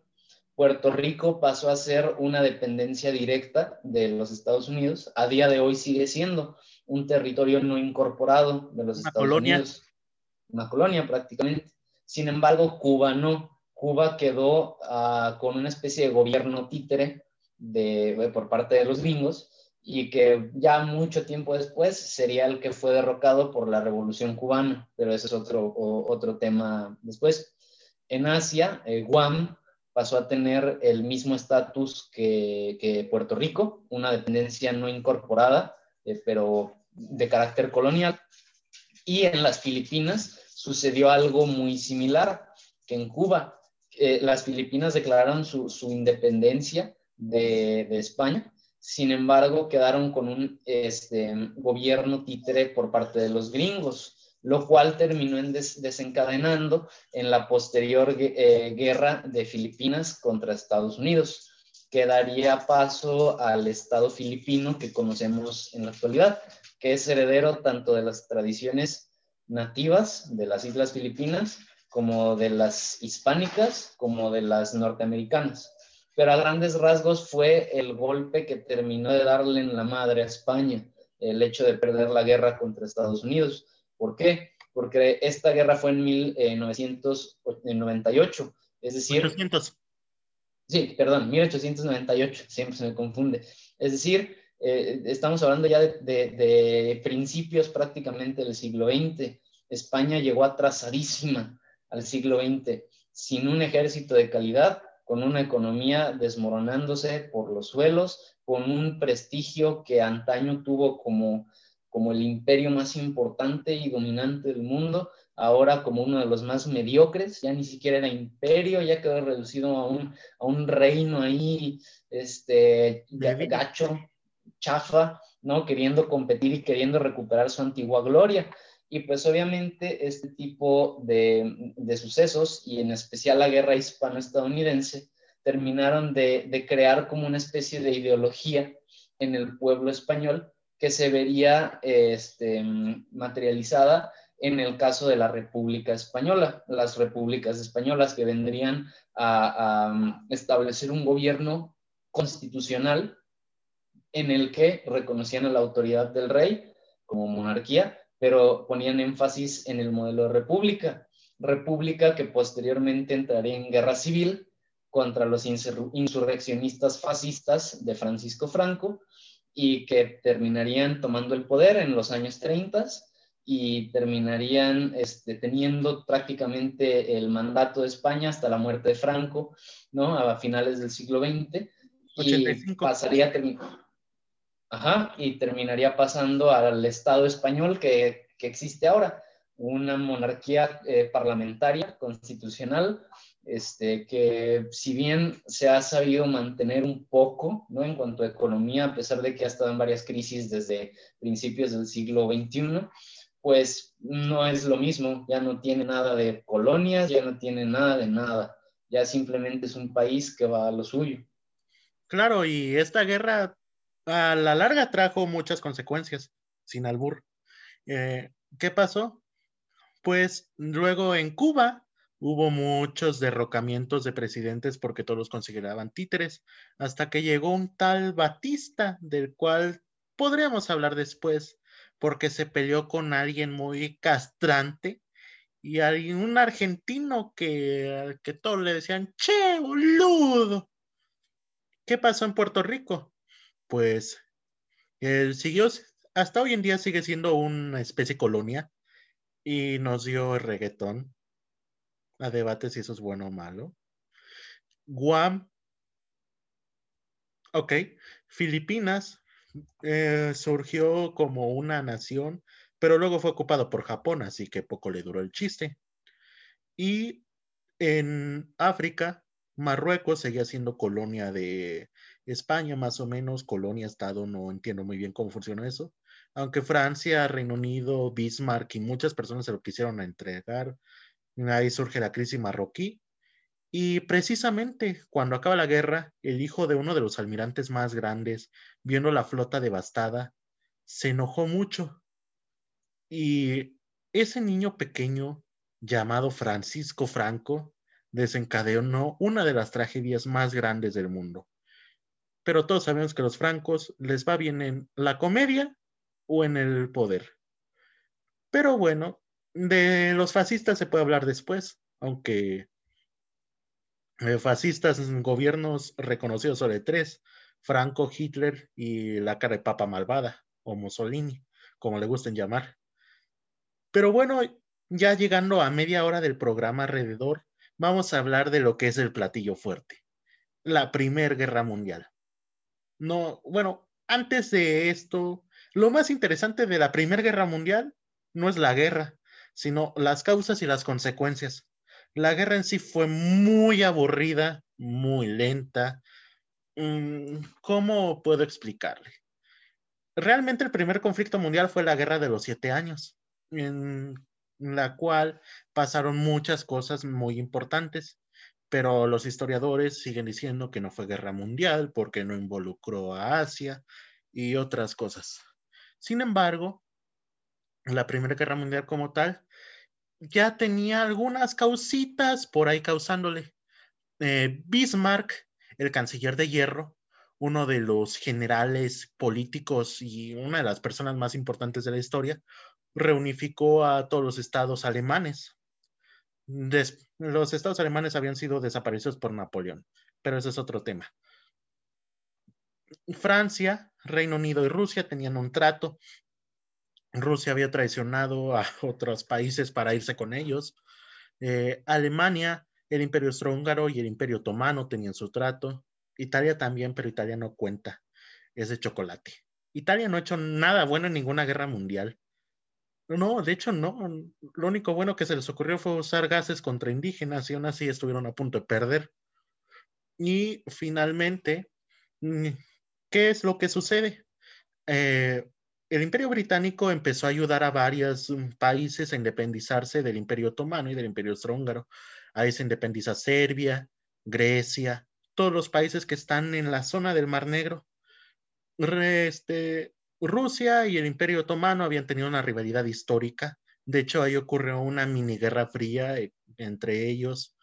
Puerto Rico pasó a ser una dependencia directa de los Estados Unidos. A día de hoy sigue siendo un territorio no incorporado de los Estados Unidos. Una colonia prácticamente. Sin embargo, Cuba no. Cuba quedó uh, con una especie de gobierno títere de, por parte de los gringos y que ya mucho tiempo después sería el que fue derrocado por la Revolución Cubana, pero ese es otro, otro tema después. En Asia, eh, Guam pasó a tener el mismo estatus que, Puerto Rico, una dependencia no incorporada, eh, pero de carácter colonial. Y en las Filipinas sucedió algo muy similar que en Cuba. Eh, las Filipinas declararon su, independencia de, de España sin embargo, quedaron con un este, gobierno títere por parte de los gringos lo cual terminó en desencadenando en la posterior eh, guerra de Filipinas contra Estados Unidos, que daría paso al Estado filipino que conocemos en la actualidad, que es heredero tanto de las tradiciones nativas de las Islas Filipinas como de las hispánicas, como de las norteamericanas. Pero a grandes rasgos fue el golpe que terminó de darle en la madre a España, el hecho de perder la guerra contra Estados Unidos ¿Por qué? Porque esta guerra fue en 1998, es decir... 800. Sí, perdón, 1898, siempre se me confunde. Es decir, eh, estamos hablando ya de, principios prácticamente del siglo XX. España llegó atrasadísima al siglo XX, sin un ejército de calidad, con una economía desmoronándose por los suelos, con un prestigio que antaño tuvo como como el imperio más importante y dominante del mundo, ahora como uno de los más mediocres, ya ni siquiera era imperio, ya quedó reducido a un, a un reino ahí, este, gacho, chafa, ¿no? Queriendo competir y queriendo recuperar su antigua gloria. Y pues obviamente este tipo de, de sucesos, y en especial la guerra hispano-estadounidense, terminaron de, de crear como una especie de ideología en el pueblo español que se vería este, materializada en el caso de la República Española, las repúblicas españolas que vendrían a, establecer un gobierno constitucional en el que reconocían la autoridad del rey como monarquía, pero ponían énfasis en el modelo de república, república que posteriormente entraría en guerra civil contra los insurreccionistas fascistas de Francisco Franco y que terminarían tomando el poder en los años 30 y terminarían este, teniendo prácticamente el mandato de España hasta la muerte de Franco, ¿no? A finales del siglo XX. Y pasaría Ajá, y terminaría pasando al Estado español que, que existe ahora, una monarquía eh, parlamentaria, constitucional, este, que si bien se ha sabido mantener un poco ¿no? en cuanto a economía, a pesar de que ha estado en varias crisis desde principios del siglo XXI, pues no es lo mismo, ya no tiene nada de colonias, ya no tiene nada de nada, ya simplemente es un país que va a lo suyo. Claro, y esta guerra a la larga trajo muchas consecuencias, sin albur. Eh, ¿Qué pasó? Pues luego en Cuba Hubo muchos derrocamientos de presidentes porque todos los consideraban títeres, hasta que llegó un tal Batista, del cual podríamos hablar después, porque se peleó con alguien muy castrante y hay un argentino que, que todos le decían, che, boludo. ¿Qué pasó en Puerto Rico? Pues él siguió, hasta hoy en día sigue siendo una especie colonia y nos dio el reggaetón a debate si eso es bueno o malo. Guam, ok, Filipinas eh, surgió como una nación, pero luego fue ocupado por Japón, así que poco le duró el chiste. Y en África, Marruecos seguía siendo colonia de España, más o menos, colonia, estado, no entiendo muy bien cómo funciona eso. Aunque Francia, Reino Unido, Bismarck y muchas personas se lo quisieron entregar, Ahí surge la crisis marroquí. Y precisamente cuando acaba la guerra, el hijo de uno de los almirantes más grandes, viendo la flota devastada, se enojó mucho. Y ese niño pequeño, llamado Francisco Franco, desencadenó una de las tragedias más grandes del mundo. Pero todos sabemos que los francos les va bien en la comedia o en el poder. Pero bueno, de los fascistas se puede hablar después, aunque eh, fascistas gobiernos reconocidos sobre tres, Franco, Hitler y la cara de papa malvada, o Mussolini, como le gusten llamar. Pero bueno, ya llegando a media hora del programa alrededor, vamos a hablar de lo que es el platillo fuerte, la Primera Guerra Mundial. No, bueno, antes de esto, lo más interesante de la Primera Guerra Mundial no es la guerra, sino las causas y las consecuencias. La guerra en sí fue muy aburrida, muy lenta. mm, ¿cómo puedo explicarle? Realmente el primer conflicto mundial fue la Guerra de los Siete Años, en la cual pasaron muchas cosas muy importantes, pero los historiadores siguen diciendo que no fue guerra mundial porque no involucró a Asia y otras cosas. Sin embargo, la Primera Guerra Mundial como tal ya tenía algunas causitas por ahí causándole. Eh, Bismarck, el canciller de hierro, uno de los generales políticos y una de las personas más importantes de la historia, reunificó a todos los estados alemanes. los estados alemanes habían sido desaparecidos por Napoleón, pero ese es otro tema. Francia, Reino Unido y Rusia tenían un trato. Rusia había traicionado a (laughs) otros países para irse con ellos. Eh, Alemania, el Imperio Austrohúngaro y el Imperio Otomano tenían su trato. Italia también, pero Italia no cuenta. Es de chocolate. Italia no ha hecho nada bueno en ninguna guerra mundial. No, de hecho no. Lo único bueno que se les ocurrió fue usar gases contra indígenas y aún así estuvieron a punto de perder. Y finalmente, mm, ¿qué es lo que sucede? Eh, el Imperio Británico empezó a ayudar a varios mm, países a independizarse del Imperio Otomano y del Imperio Austrohúngaro. Ahí se independiza Serbia, Grecia, todos los países que están en la zona del Mar Negro. Este, Rusia y el Imperio Otomano habían tenido una rivalidad histórica. De hecho, ahí ocurrió una mini guerra fría eh, entre ellos.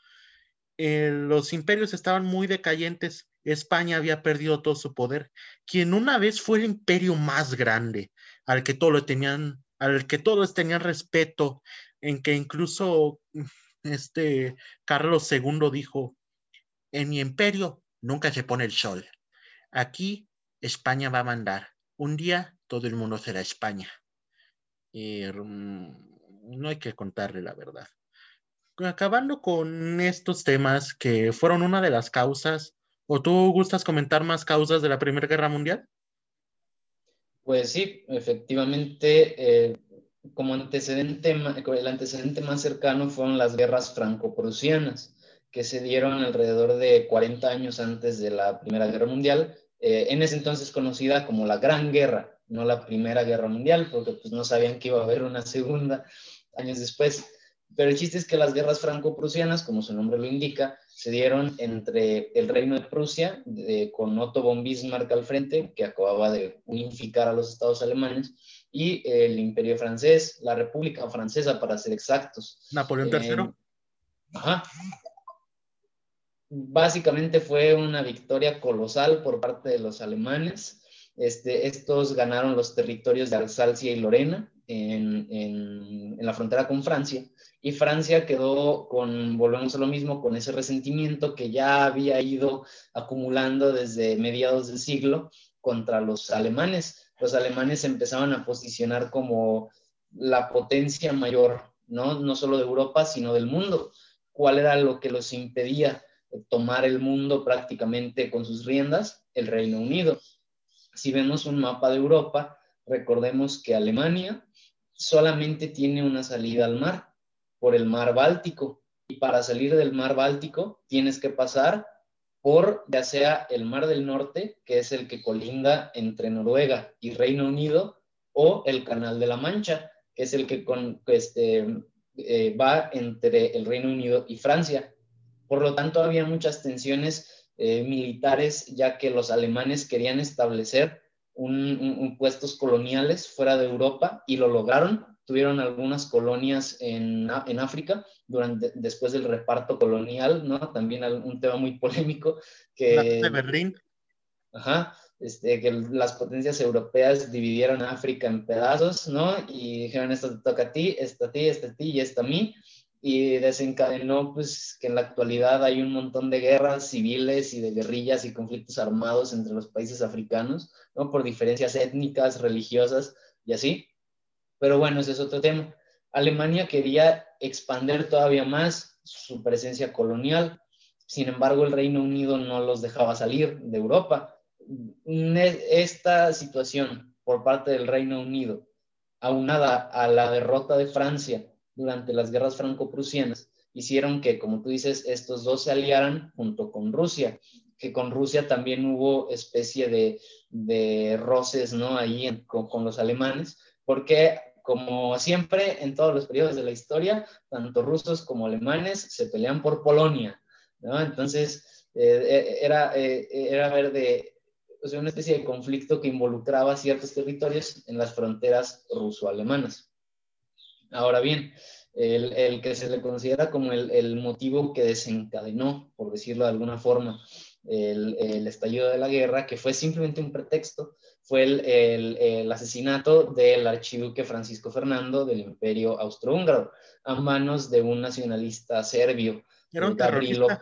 Eh, los imperios estaban muy decayentes. España había perdido todo su poder. Quien una vez fue el imperio más grande, al que todos tenían, al que todos tenían respeto, en que incluso (laughs) este Carlos II dijo, en mi imperio nunca se pone el sol. Aquí España va a mandar. Un día todo el mundo será España. Mm, no hay que contarle la verdad. Acabando con estos temas que fueron una de las causas, ¿o tú gustas comentar más causas de la Primera Guerra Mundial? Pues sí, efectivamente, eh, como antecedente, el antecedente más cercano fueron las guerras franco-prusianas que se dieron alrededor de 40 años antes de la Primera Guerra Mundial, eh, en ese entonces conocida como la Gran Guerra, no la Primera Guerra Mundial, porque pues no sabían que iba a haber una segunda años después. Pero el chiste es que las guerras franco-prusianas, como su nombre lo indica, se dieron entre el Reino de Prusia, con Otto von Bismarck al frente, que acababa de unificar a los estados alemanes, y el Imperio francés, la República Francesa, para ser exactos. Napoleón III. Eh, ajá, básicamente fue una victoria colosal por parte de los alemanes. Este, estos ganaron los territorios de Alsacia y Lorena en, en, la frontera con Francia. Y Francia quedó con, volvemos a lo mismo, con ese resentimiento que ya había ido acumulando desde mediados del siglo contra los alemanes. Los alemanes empezaban a posicionar como la potencia mayor, ¿no? No solo de Europa, sino del mundo. ¿Cuál era lo que los impedía tomar el mundo prácticamente con sus riendas, el Reino Unido. Si vemos un mapa de Europa, recordemos que Alemania solamente tiene una salida al mar, por el mar Báltico. Y para salir del mar Báltico tienes que pasar por ya sea el mar del norte, que es el que colinda entre Noruega y Reino Unido, o el Canal de la Mancha, que es el que con, este, eh, va entre el Reino Unido y Francia. Por lo tanto, había muchas tensiones eh, militares, ya que los alemanes querían establecer un, puestos coloniales fuera de Europa y lo lograron. Tuvieron algunas colonias en, en África durante, después del reparto colonial, ¿no? También un tema muy (laughs) polémico que... de Berlín. Ajá, este, que las potencias europeas dividieron África en pedazos, ¿no? Y dijeron, esto te toca a ti, esto a ti, esto a ti y esto a mí y desencadenó pues que en la actualidad hay un montón de guerras civiles y de guerrillas y conflictos armados entre los países africanos, ¿no? Por diferencias étnicas, religiosas y así. Pero bueno, ese es otro tema. Alemania quería expandir todavía más su presencia colonial, sin embargo el Reino Unido no los dejaba salir de Europa. Esta situación por parte del Reino Unido, aunada a la derrota de Francia durante las guerras franco-prusianas hicieron que, como tú dices, estos dos se aliaran junto con Rusia. que con Rusia también hubo especie de, roces, ¿no? Ahí con, los alemanes, porque como siempre en todos los periodos de la historia, tanto rusos como alemanes se pelean por Polonia, ¿no? Entonces, eh, era, eh, era ver de, o sea, una especie de conflicto que involucraba ciertos territorios en las fronteras ruso-alemanas. Ahora bien, el, el, que se le considera como el, el, motivo que desencadenó, por decirlo de alguna forma, el, el, estallido de la guerra, que fue simplemente un pretexto, fue el, asesinato del archiduque Francisco Fernando del Imperio Austrohúngaro a manos de un nacionalista serbio. Era un terrorista.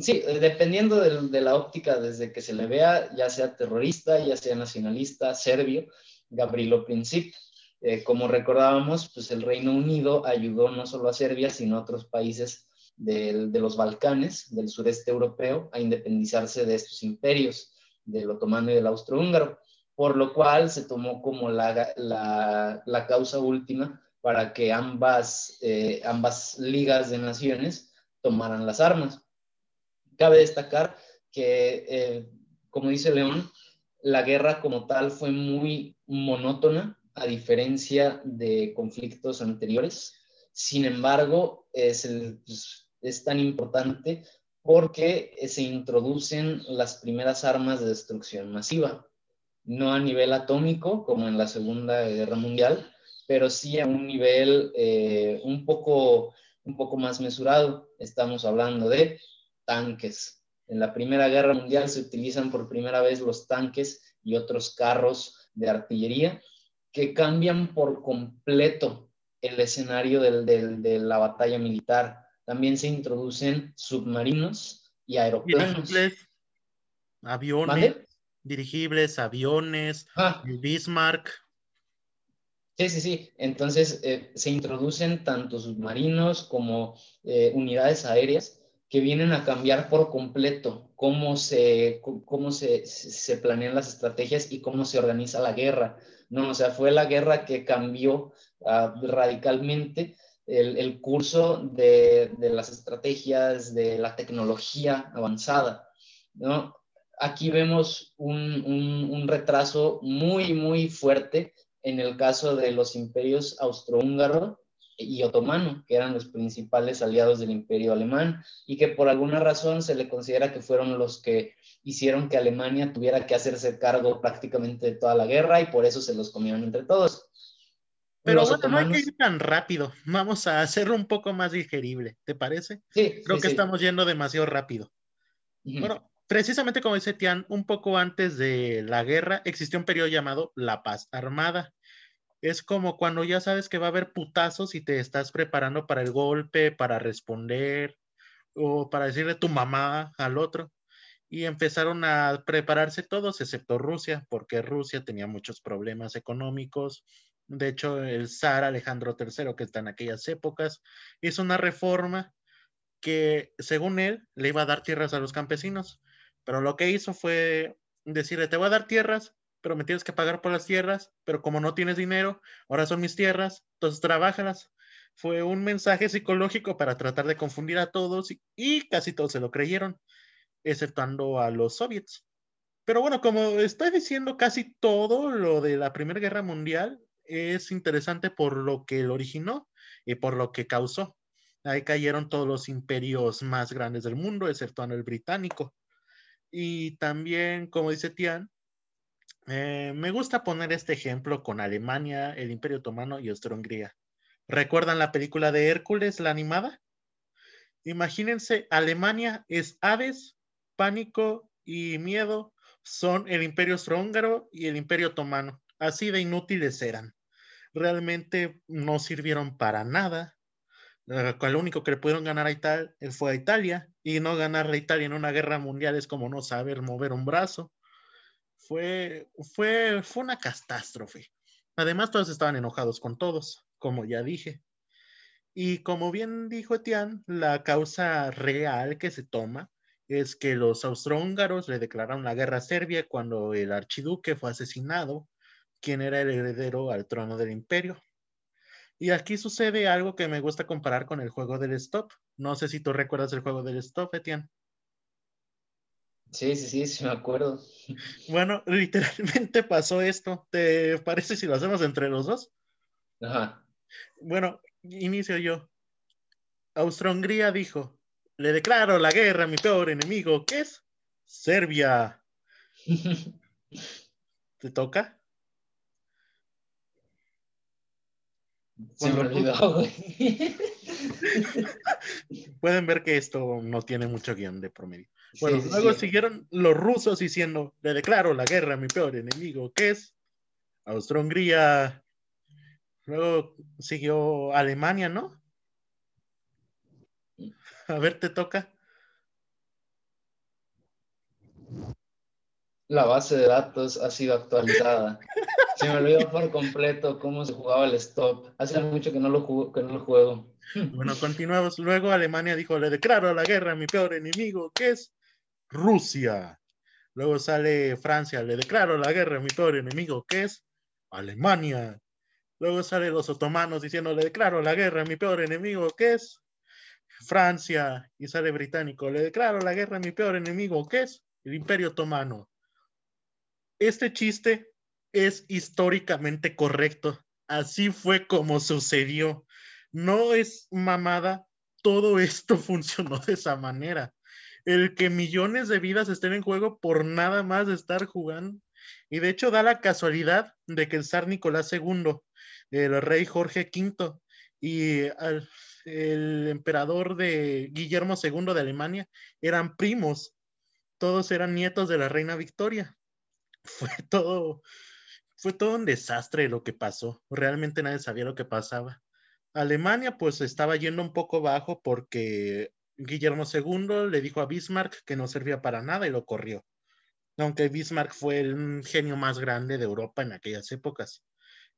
Sí, dependiendo de, de, la óptica desde que se le vea, ya sea terrorista, ya sea nacionalista, serbio, Gabrilo Princip. Eh, como recordábamos, pues el Reino Unido ayudó no solo a Serbia, sino a otros países de los Balcanes, del sureste europeo, a independizarse de estos imperios, del otomano y del austrohúngaro, por lo cual se tomó como la, la, causa última para que ambas, eh, ambas ligas de naciones tomaran las armas. Cabe destacar que, eh, como dice León, la guerra como tal fue muy monótona, a diferencia de conflictos anteriores. Sin embargo, es pues, es tan importante porque se introducen las primeras armas de destrucción masiva, no a nivel atómico como en la Segunda Guerra Mundial, pero sí a un nivel eh, un, poco, un poco más mesurado. Estamos hablando de tanques. En la Primera Guerra Mundial se utilizan por primera vez los tanques y otros carros de artillería que cambian por completo el escenario de la batalla militar también se introducen submarinos y aeroplanos. Dirigibles, aviones, dirigibles, aviones, ah. Bismarck. Sí, sí, sí. Entonces eh, se introducen tanto submarinos como eh, unidades aéreas que vienen a cambiar por completo cómo, se, cómo se, se, planean las estrategias y cómo se organiza la guerra. No, o sea, fue la guerra que cambió uh, radicalmente el, curso de, las estrategias, de la tecnología avanzada. ¿no? Aquí vemos un, retraso muy, muy fuerte en el caso de los imperios austrohúngaro y otomano, que eran los principales aliados del imperio alemán y que por alguna razón se le considera que fueron los que hicieron que Alemania tuviera que hacerse cargo prácticamente de toda la guerra y por eso se los comieron entre todos. Pero bueno, no hay que ir tan rápido. Vamos a hacerlo un poco más digerible, ¿te parece? Sí. Creo que estamos yendo demasiado rápido. Bueno, precisamente como dice Tian, un poco antes de la guerra existió un periodo llamado la paz armada. Es como cuando ya sabes que va a haber putazos y te estás preparando para el golpe, para responder o para decirle tu mamá al otro. Y empezaron a prepararse todos, excepto Rusia, porque Rusia tenía muchos problemas económicos, de hecho, el zar Alejandro III, que está en aquellas épocas, hizo una reforma que, según él, le iba a dar tierras a los campesinos. Pero lo que hizo fue decirle, te voy a dar tierras, pero me tienes que pagar por las tierras, pero como no tienes dinero, ahora son mis tierras, entonces trabájalas. Fue un mensaje psicológico para tratar de confundir a todos y, casi todos se lo creyeron, exceptuando a los soviets. Pero bueno, como estoy diciendo casi todo lo de la Primera Guerra Mundial, es interesante por lo que lo originó y por lo que causó. Ahí cayeron todos los imperios más grandes del mundo, excepto el británico. Y también, como dice Tian, eh, me gusta poner este ejemplo con Alemania, el Imperio Otomano y Austria-Hungría. ¿Recuerdan la película de Hércules, la animada? Imagínense, Alemania es aves, pánico y miedo son el Imperio Austrohúngaro y el Imperio Otomano. Así de inútiles eran realmente no sirvieron para nada. El único que le pudieron ganar a Italia fue a Italia y no ganar a Italia en una guerra mundial es como no saber mover un brazo. Fue, fue, fue una catástrofe. Además, todos estaban enojados con todos, como ya dije. Y como bien dijo Etienne, la causa real que se toma es que los austrohúngaros le declararon la guerra a Serbia cuando el archiduque fue asesinado quién era el heredero al trono del imperio. Y aquí sucede algo que me gusta comparar con el juego del stop. No sé si tú recuerdas el juego del stop, Etienne. Sí, sí, sí, sí, me acuerdo. (laughs) Bueno, (laughs) literalmente pasó esto. ¿Te parece si lo hacemos entre los dos? Ajá. Bueno, inicio yo. Austria-Hungría dijo, le declaro la guerra a mi peor enemigo, ¿qué es? Serbia. (laughs) ¿Te toca? Se me olvidó, güey. (laughs) Pueden ver que esto no tiene mucho guion de promedio. Bueno, luego siguieron los rusos diciendo, le declaro la guerra a mi peor enemigo, ¿qué es? Austria-Hungría. Luego siguió Alemania, ¿no? A ver, te toca. La base de datos ha sido actualizada. Se me olvidó por completo cómo se jugaba el stop. Hace mucho que no lo, juego, que no lo juego. (laughs) Bueno, continuamos. Luego Alemania dijo, le declaro la guerra a mi peor enemigo, que es Rusia. Luego sale Francia, le declaro la guerra a mi peor enemigo, que es Alemania. Luego sale los otomanos diciendo, le declaro la guerra a mi peor enemigo, que es Francia. Y sale británico, le declaro la guerra a mi peor enemigo, que es el Imperio Otomano. Este chiste es históricamente correcto. Así fue como sucedió. No es mamada. Todo esto (laughs) funcionó de esa manera. El que millones de vidas estén en juego por nada más estar jugando. Y de hecho da la casualidad de que el zar Nicolás II, el rey Jorge V y el emperador de Guillermo II de Alemania eran primos. Todos eran nietos de la reina Victoria. Fue todo, fue todo un desastre lo que pasó. Realmente nadie sabía lo que pasaba. Alemania pues estaba yendo un poco bajo porque Guillermo II le dijo a Bismarck que no servía para nada y lo corrió. Aunque Bismarck fue el genio más grande de Europa en aquellas épocas.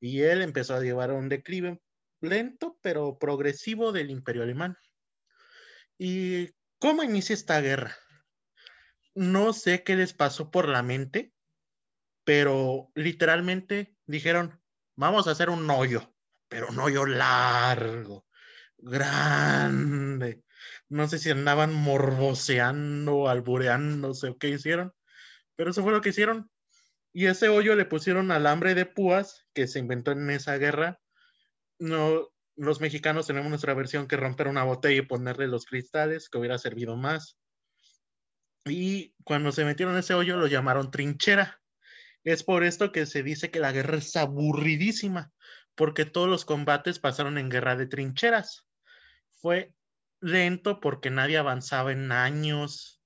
Y él empezó a llevar un declive lento pero progresivo del imperio alemán. ¿Y cómo inicia esta guerra? No sé qué les pasó por la mente, pero literalmente dijeron, vamos a hacer un hoyo, pero un hoyo largo, grande. No sé si andaban morboseando, albureándose o qué hicieron, pero eso fue lo que hicieron. Y ese hoyo le pusieron alambre de púas que se inventó en esa guerra. No, los mexicanos tenemos nuestra versión que romper una botella y ponerle los cristales, que hubiera servido más. Y cuando se metieron en ese hoyo lo llamaron trinchera es por esto que se dice que la guerra es aburridísima, porque todos los combates pasaron en guerra de trincheras. Fue lento porque nadie avanzaba en años.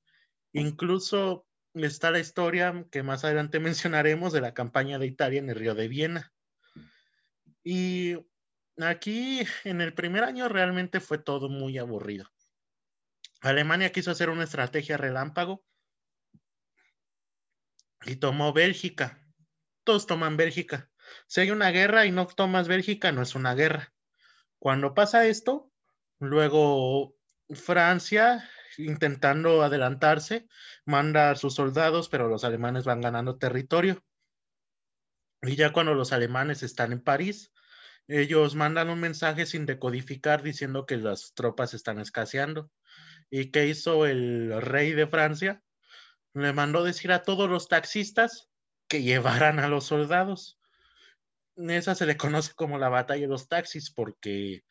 Incluso está la historia que más adelante (laughs) mencionaremos de la campaña de Italia en el río de Viena. Y aquí en el primer año realmente fue todo muy aburrido. Alemania quiso hacer una estrategia relámpago y tomó Bélgica. Todos toman Bélgica. Si hay una guerra y no tomas Bélgica, no es una guerra. Cuando pasa esto, luego Francia, intentando adelantarse, manda a sus soldados, pero los alemanes van ganando territorio. Y ya cuando los alemanes están en París, ellos mandan un mensaje sin decodificar diciendo que las tropas están escaseando. ¿Y qué hizo el rey de Francia? Le mandó decir a todos los taxistas que llevaran a los soldados. Esa se le conoce como la batalla de los taxis porque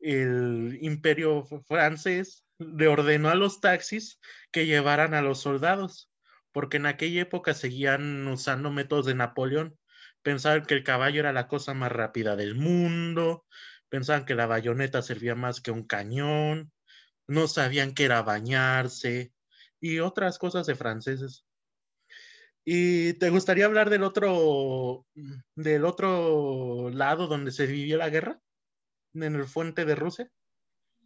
el imperio francés le ordenó a los taxis que llevaran a los soldados, porque en aquella época seguían usando métodos de Napoleón. Pensaban que el caballo era la cosa más rápida del mundo, pensaban que la bayoneta servía más que un cañón, no sabían qué era bañarse, y otras cosas de franceses. ¿Y te gustaría hablar del otro, del otro lado donde se vivió la guerra? ¿En el fuente de Rusia?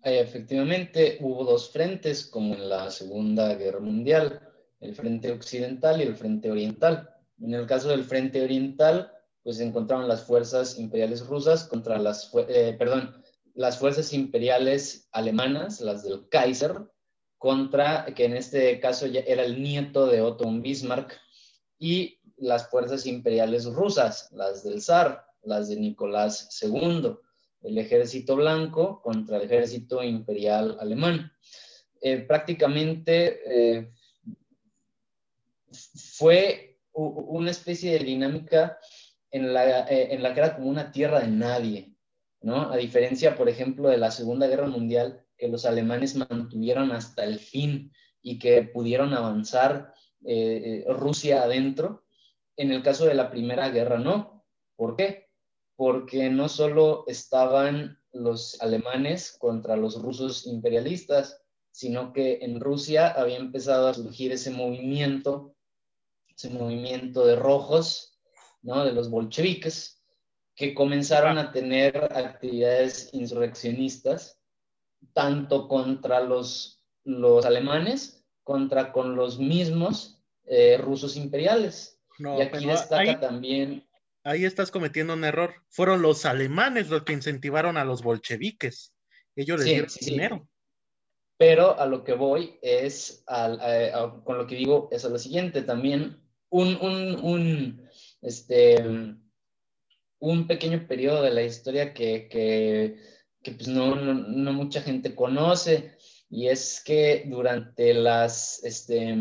Efectivamente, hubo dos frentes, como en la Segunda Guerra Mundial, el frente occidental y el frente oriental. En el caso del frente oriental, pues se encontraron las fuerzas imperiales rusas contra las, eh, perdón, las fuerzas imperiales alemanas, las del Kaiser, contra, que en este caso ya era el nieto de Otto Bismarck, y las fuerzas imperiales rusas, las del zar, las de Nicolás II, el ejército blanco contra el ejército imperial alemán. Eh, prácticamente eh, fue una especie de dinámica en la, eh, en la que era como una tierra de nadie, ¿no? A diferencia, por ejemplo, de la Segunda Guerra Mundial, que los alemanes mantuvieron hasta el fin y que pudieron avanzar eh, eh, Rusia adentro. En el caso de la Primera Guerra, no. ¿Por qué? Porque no solo estaban los alemanes contra los rusos imperialistas, sino que en Rusia había empezado a surgir ese movimiento, ese movimiento de rojos, ¿no? De los bolcheviques, que comenzaron a tener actividades insurreccionistas, tanto contra los, los alemanes, contra con los mismos eh, rusos imperiales. y aquí destaca también... Ahí estás cometiendo un error. Fueron los alemanes los que incentivaron a los bolcheviques. Ellos les dieron dinero. Pero a lo que voy es, con lo que digo, es a lo siguiente. También un, un, un este, un pequeño periodo de la historia que, que, que pues no, no, mucha gente conoce, y es que durante las, este,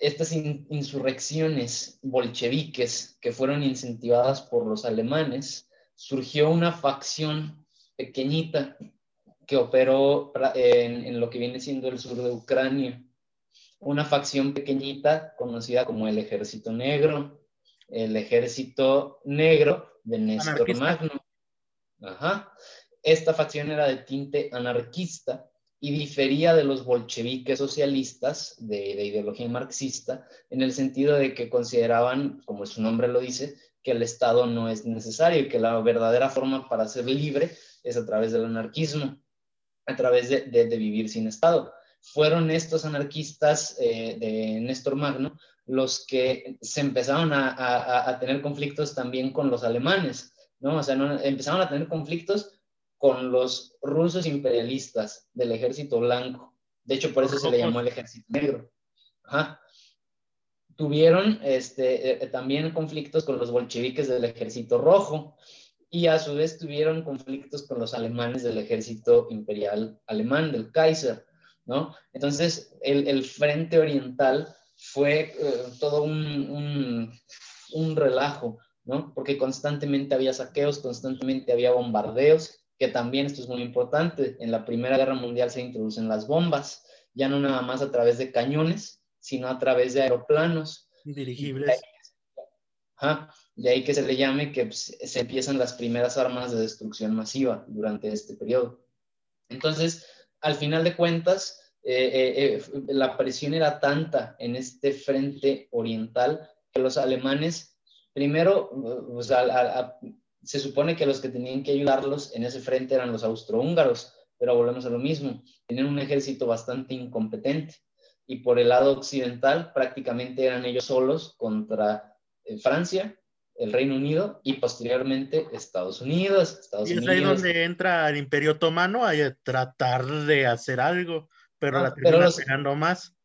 estas insurrecciones bolcheviques que fueron incentivadas por los alemanes, surgió una facción pequeñita que operó en, en, lo que viene siendo el sur de Ucrania. Una facción pequeñita conocida como el Ejército Negro, el ejército negro de Néstor Magno. Ajá. Esta facción era de tinte anarquista y difería de los bolcheviques socialistas de, ideología marxista en el sentido de que consideraban, como su nombre lo dice, que el Estado no es necesario y que la verdadera forma para ser libre es a través del anarquismo, a través de, vivir sin Estado. Fueron estos anarquistas eh, de Néstor Magno los que se empezaron a, tener conflictos también con los alemanes, ¿no? O sea, empezaron a tener conflictos con los rusos imperialistas del ejército blanco. De hecho, por eso se le llamó el ejército negro. Tuvieron este, eh, también conflictos con los bolcheviques del ejército rojo y a su vez tuvieron conflictos con los alemanes del ejército imperial alemán, del Kaiser, ¿no? Entonces, el, el frente oriental fue eh, todo un, un, relajo, ¿no? Porque constantemente había saqueos, constantemente había bombardeos, que también esto es muy importante. En la Primera Guerra Mundial se introducen las bombas, ya no nada más a través de cañones, sino a través de aeroplanos. Dirigibles. Ajá, de ahí que se le llame que pues, se empiezan las primeras armas de destrucción masiva durante este periodo. Entonces, al final de cuentas, eh, eh, eh, la presión era tanta en este frente oriental que los alemanes, primero, se supone que los que tenían que ayudarlos en ese frente eran los austrohúngaros, pero volvemos a lo mismo, tenían un ejército bastante incompetente y por el lado occidental prácticamente eran ellos solos contra Francia, el Reino Unido y posteriormente Estados Unidos. Estados y es ahí donde entra el Imperio Otomano a tratar de hacer algo pero la pero los, más.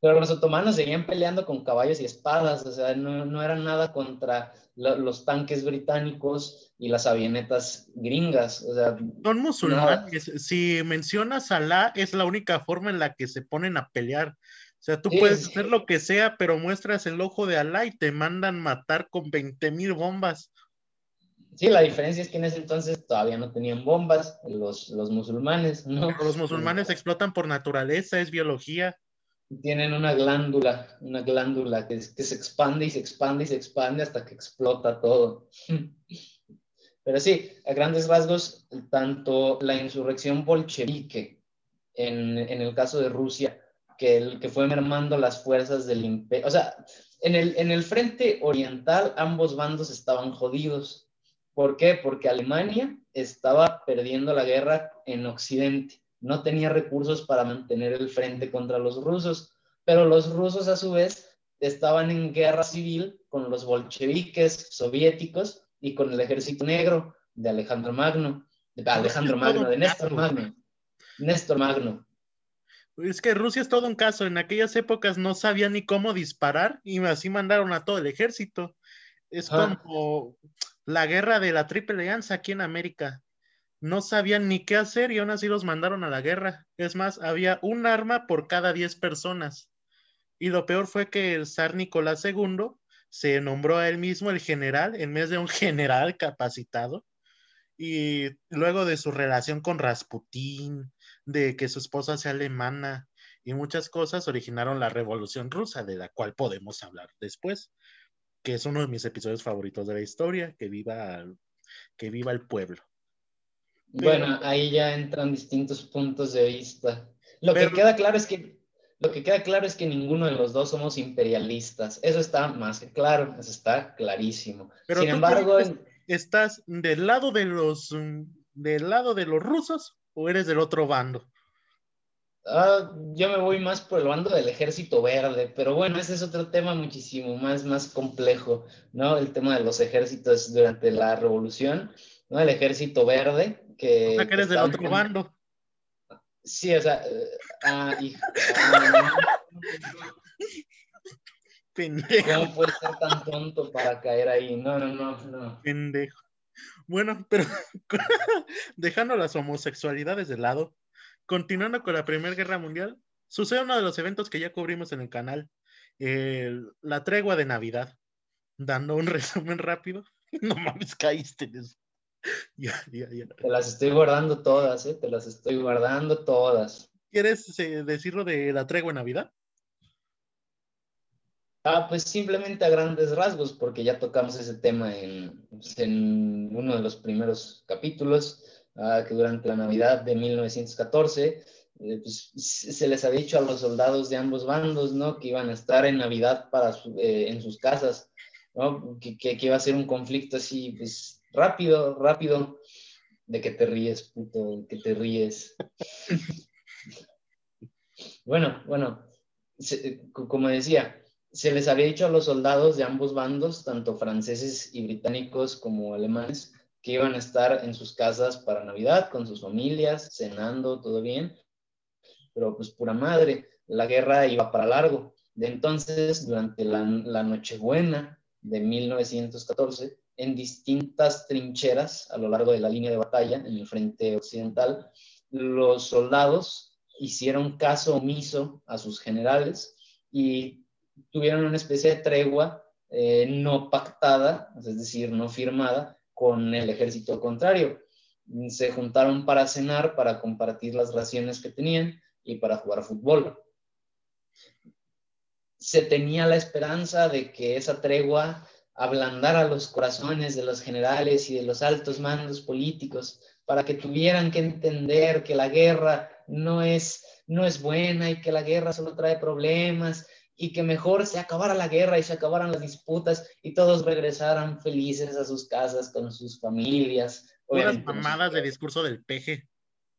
Pero los otomanos seguían peleando con caballos y espadas, o sea, no, no eran nada contra los tanques británicos y las avionetas gringas, o sea. Son musulmanes, si mencionas a Alá, es la única forma en la que se ponen a pelear. O sea, tú puedes hacer lo que sea, pero muestras el ojo de Alá y te mandan matar con 20 mil bombas. Sí, la diferencia es que en ese entonces todavía no tenían bombas los, los musulmanes, ¿no? los musulmanes explotan por naturaleza, es biología. Tienen una glándula, una glándula que, se expande y se expande y se expande hasta que explota todo. Pero sí, a grandes rasgos, tanto la insurrección bolchevique en, el caso de Rusia, que fue mermando las fuerzas del imperio, o sea, en el, en el frente oriental ambos bandos estaban jodidos ¿Por qué? Porque Alemania estaba perdiendo la guerra en Occidente. No tenía recursos para mantener el frente contra los rusos, pero los rusos a su vez estaban en guerra civil con los bolcheviques soviéticos y con el ejército negro de Alejandro Magno, de Alejandro Magno, de Néstor Magno. Néstor Magno. Es que Rusia es todo un caso. En aquellas épocas no sabía ni cómo disparar y así mandaron a todo el ejército. Es como la guerra de la Triple Alianza aquí en América. No sabían ni qué hacer y aún así los mandaron a la guerra. Es más, había un arma por cada 10 personas. Y lo peor fue que el zar Nicolás II se nombró a él mismo el general en vez de un (laughs) general capacitado. Y luego de su relación con Rasputín, de que su esposa sea alemana y muchas cosas originaron la Revolución Rusa, de la cual podemos hablar después, que es uno de mis episodios favoritos de la historia, que viva, que viva el pueblo. Bueno, ahí ya entran distintos puntos de vista. Lo que queda claro es que lo que queda claro es que ninguno de los dos somos imperialistas. Eso está más que claro, eso está clarísimo. Pero Sin embargo, estás del lado de los del lado de los rusos o eres del otro bando. Ah, yo me voy más por el bando del ejército verde, pero bueno, ese es otro tema muchísimo más, más complejo, ¿no? El tema de los ejércitos durante la revolución, ¿no? El ejército verde, que... O sea, que eres del otro bando. Sí, o sea, ah, Pendejo. ¿Cómo puede ser tan tonto para caer ahí? No, no, no, no. Pendejo. Bueno, pero (laughs) dejando las homosexualidades de lado, continuando con la Primera Guerra Mundial, sucede uno de los eventos que ya cubrimos en el canal, la tregua de Navidad. Dando un (laughs) resumen rápido. (laughs) No mames, caíste en eso. (laughs) ya, ya, ya. Te las estoy guardando todas, ¿eh? Te las estoy guardando todas. ¿Quieres eh, decirlo de la tregua de Navidad? Ah, pues simplemente a grandes rasgos, porque ya tocamos ese tema en, pues, en uno de los primeros capítulos, ah, que durante la Navidad de 1914 eh, pues, se les había dicho a los soldados de ambos bandos, ¿no? Que iban a estar en Navidad para eh, en sus casas, ¿no? Que, que, que, iba a ser un conflicto así, pues rápido, rápido. De que te ríes, puto, que te ríes. bueno, bueno, como decía, se les había dicho a los soldados de ambos bandos, tanto franceses y británicos como alemanes, que iban a estar en sus casas para Navidad, con sus familias, cenando, todo bien. Pero pues pura madre, la guerra iba para largo. De entonces, durante la, la Nochebuena de 1914, en distintas trincheras a lo largo de la línea de batalla, en el frente occidental, los soldados hicieron caso omiso a sus generales y tuvieron una especie de tregua eh, no pactada, es decir, no firmada, con el ejército contrario. Se juntaron para cenar, para compartir las raciones que tenían y para jugar fútbol. Se tenía la esperanza de que esa tregua ablandara los corazones de los generales y de los altos mandos políticos para que tuvieran que entender que la guerra no es, no es buena y que la guerra solo trae problemas y que mejor se acabara la guerra y se acabaran las disputas y todos regresaran felices a sus casas con sus familias. Unas mamadas de discurso del peje.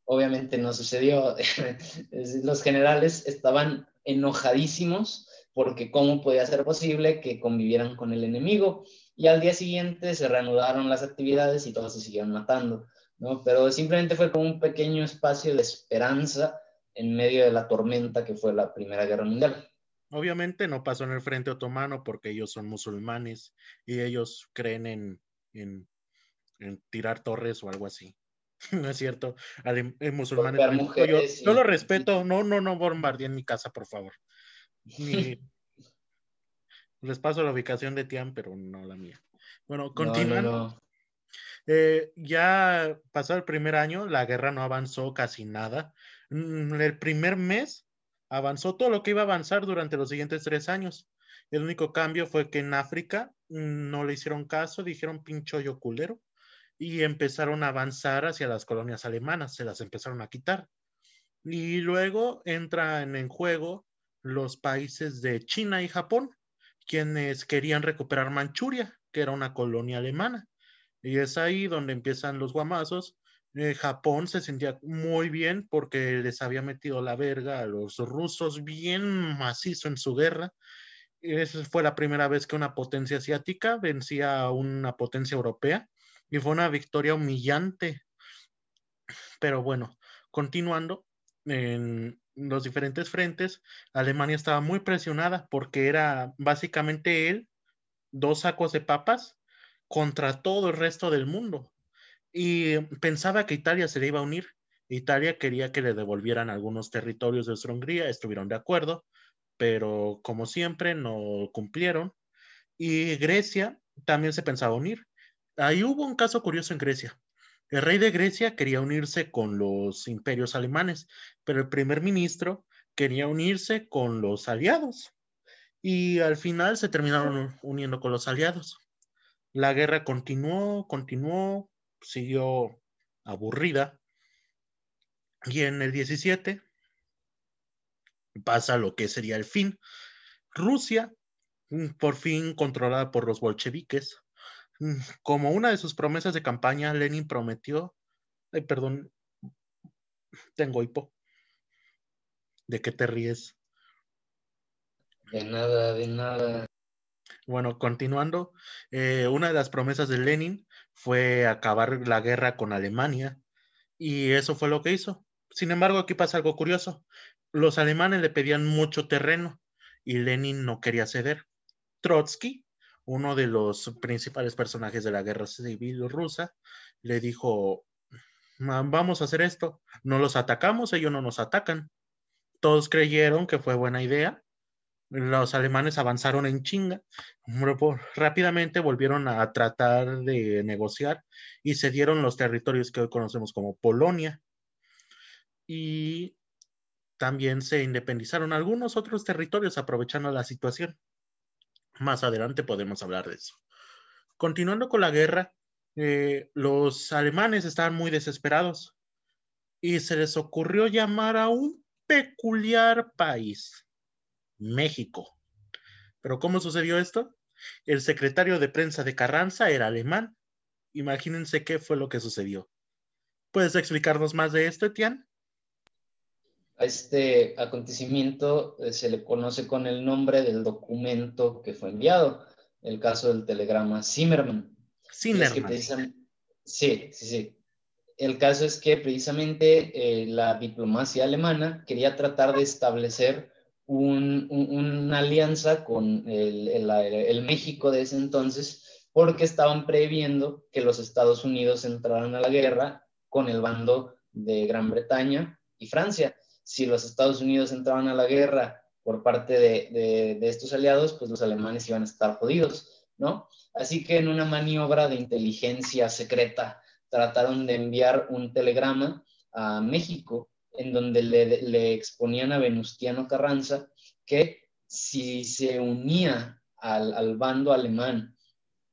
Obviamente no sucedió. (laughs) Los generales estaban enojadísimos porque cómo podía ser posible que convivieran con el enemigo. Y al día siguiente se reanudaron las actividades y todos se siguieron matando, ¿no? Pero simplemente fue como un pequeño espacio de esperanza en medio de la tormenta que fue la Primera Guerra Mundial. Obviamente no pasó en el frente otomano porque ellos son musulmanes y ellos creen en, en, tirar torres o algo así. (laughs) no es cierto. El, musulmán yo, lo respeto. No, no, no bombardee en mi casa, por favor. Les paso la ubicación de Tian, pero no la mía. Bueno, continuando. Eh, ya pasó el primer año, la guerra no avanzó casi nada. Mm, el primer mes avanzó todo lo que iba a avanzar durante los siguientes tres años. El único cambio fue que en África mm, no le hicieron caso, dijeron pincho culero y empezaron a avanzar hacia las colonias alemanas, se las empezaron a quitar. Y luego entran en juego los países de China y Japón, quienes querían recuperar Manchuria, que era una colonia alemana. Y es ahí donde empiezan los guamazos, eh, Japón se sentía muy bien porque les había metido la verga a los rusos bien macizo en su guerra. Esa fue la primera vez que una potencia asiática vencía a una potencia europea y fue una victoria humillante. Pero bueno, continuando en los diferentes frentes, Alemania estaba muy presionada porque era básicamente él, dos sacos de papas contra todo el resto del mundo y pensaba que Italia se le iba a unir. Italia quería que le devolvieran algunos territorios de Hungría, estuvieron de acuerdo, pero como siempre no cumplieron. Y Grecia también se pensaba unir. Ahí hubo un caso curioso en Grecia. El rey de Grecia quería unirse con los imperios alemanes, pero el primer ministro quería unirse con los aliados. Y al final se terminaron uniendo con los aliados. La guerra continuó, continuó, siguió aburrida. Y en el 17 pasa lo que sería el fin. Rusia, mm, por fin controlada por los bolcheviques, como una de sus promesas de campaña, Lenin prometió, ay, perdón, tengo hipo. ¿De qué te ríes? De nada, de nada. Bueno, continuando, eh, una de las promesas de Lenin fue acabar la guerra con Alemania y eso fue lo que hizo. Sin embargo, aquí pasa algo curioso. Los alemanes le pedían mucho terreno y Lenin no quería ceder. Trotsky, uno de los principales personajes de la guerra civil rusa, le dijo, vamos a hacer esto, no los atacamos, ellos no nos atacan. Todos creyeron que fue buena idea. Los alemanes avanzaron en chinga. Rápidamente volvieron a tratar de negociar y cedieron los territorios que hoy conocemos como Polonia y también se independizaron algunos otros territorios aprovechando la situación. Más adelante podemos hablar de eso. Continuando con la guerra, eh, los alemanes estaban muy desesperados y se les ocurrió llamar a un peculiar país, México. Pero ¿cómo sucedió esto? El secretario de prensa de Carranza era alemán. Imagínense qué fue lo que sucedió. ¿Puedes explicarnos más de esto, Etienne? A este acontecimiento eh, se le conoce con el nombre del documento que fue enviado, el caso del telegrama Zimmerman. Zimmerman. sí, sí, sí. El caso es que precisamente eh, la diplomacia alemana quería tratar de establecer una alianza con el, el México de ese entonces porque estaban previendo que los Estados Unidos entraran a la guerra con el bando de Gran Bretaña y Francia si los Estados Unidos entraban a la guerra por parte de, estos aliados, pues los alemanes iban a estar jodidos, ¿no? Así que en una maniobra de inteligencia secreta trataron de enviar un telegrama a México en donde le, exponían a Venustiano Carranza que si se unía al, bando alemán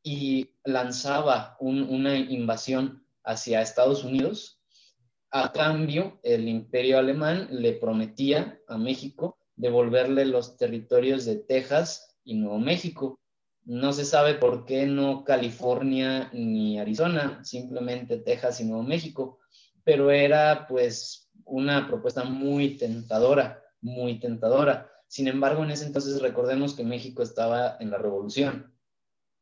y lanzaba una invasión hacia Estados Unidos, a cambio, el imperio alemán le prometía a México devolverle los territorios de Texas y Nuevo México. No se sabe por qué no California ni Arizona, simplemente Texas y Nuevo México, pero era pues una propuesta muy tentadora, muy tentadora. Sin embargo, en ese entonces recordemos que México estaba en la revolución.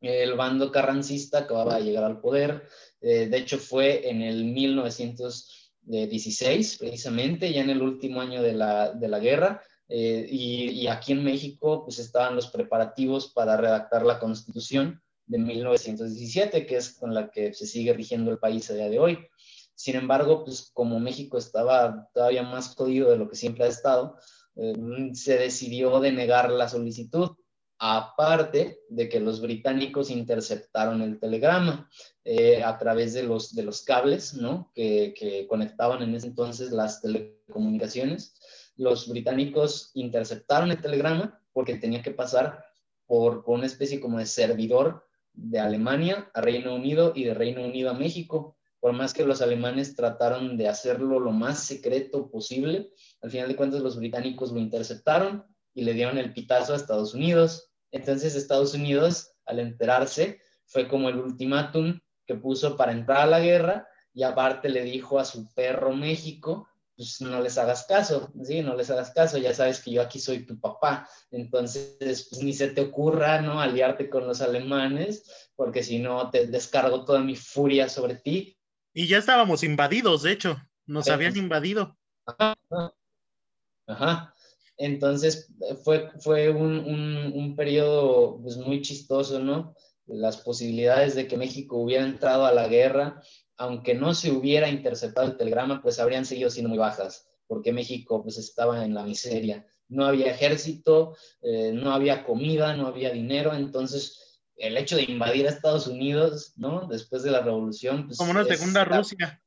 El bando carrancista acababa de llegar al poder. Eh, de hecho, fue en el 1900 de 16, precisamente, ya en el último año de la, de la guerra. Eh, y, aquí en México, pues estaban los preparativos para redactar la Constitución de 1917, que es con la que se sigue rigiendo el país a día de hoy. Sin embargo, pues como México estaba todavía más jodido de lo que siempre ha estado, eh, se decidió denegar la solicitud aparte de que los británicos interceptaron el telegrama eh, a través de los, de los cables ¿no? que, conectaban en ese entonces las telecomunicaciones. Los británicos interceptaron el telegrama porque tenía que pasar por, por una especie como de servidor de Alemania a Reino Unido y de Reino Unido a México. Por más que los alemanes trataron de hacerlo lo más secreto posible, al final de cuentas los británicos lo interceptaron y le dieron el pitazo a Estados Unidos. Entonces Estados Unidos, al enterarse, fue como el ultimátum que puso para entrar a la guerra y aparte le dijo a su perro México, pues no les hagas caso, ¿sí? No les hagas caso, ya sabes que yo aquí soy tu papá, entonces pues ni se te ocurra, ¿no? Aliarte con los alemanes, porque si no te descargo toda mi furia sobre ti. Y ya estábamos invadidos, de hecho, nos habían invadido. Ajá. Ajá. Entonces fue, fue un, un, periodo pues, muy chistoso, ¿no? Las posibilidades de que México hubiera entrado a la guerra, aunque no se hubiera interceptado el telegrama, pues habrían seguido siendo muy bajas, porque México pues estaba en la miseria. no había ejército, eh, no había comida, no había dinero, entonces el hecho de invadir a Estados Unidos, ¿no? Después de la revolución. Pues, Como una segunda Rusia.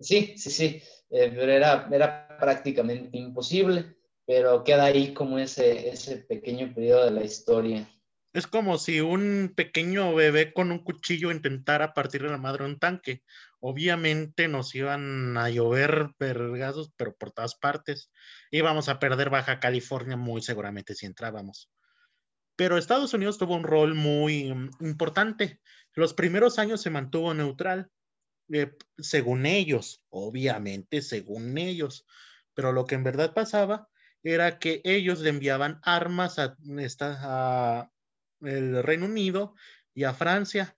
Sí, sí, sí, eh, pero era, era prácticamente imposible, pero queda ahí como ese, ese pequeño periodo de la historia. Es como si un pequeño bebé con un cuchillo intentara partir de la madre un tanque. Obviamente nos iban a llover vergazos, pero por todas partes. Íbamos a perder Baja California muy seguramente si entrábamos. Pero Estados Unidos tuvo un rol muy mm, importante. Los primeros años se mantuvo neutral, eh, según ellos, obviamente según ellos. Pero lo que en verdad pasaba era que ellos le enviaban armas a, a el Reino Unido y a Francia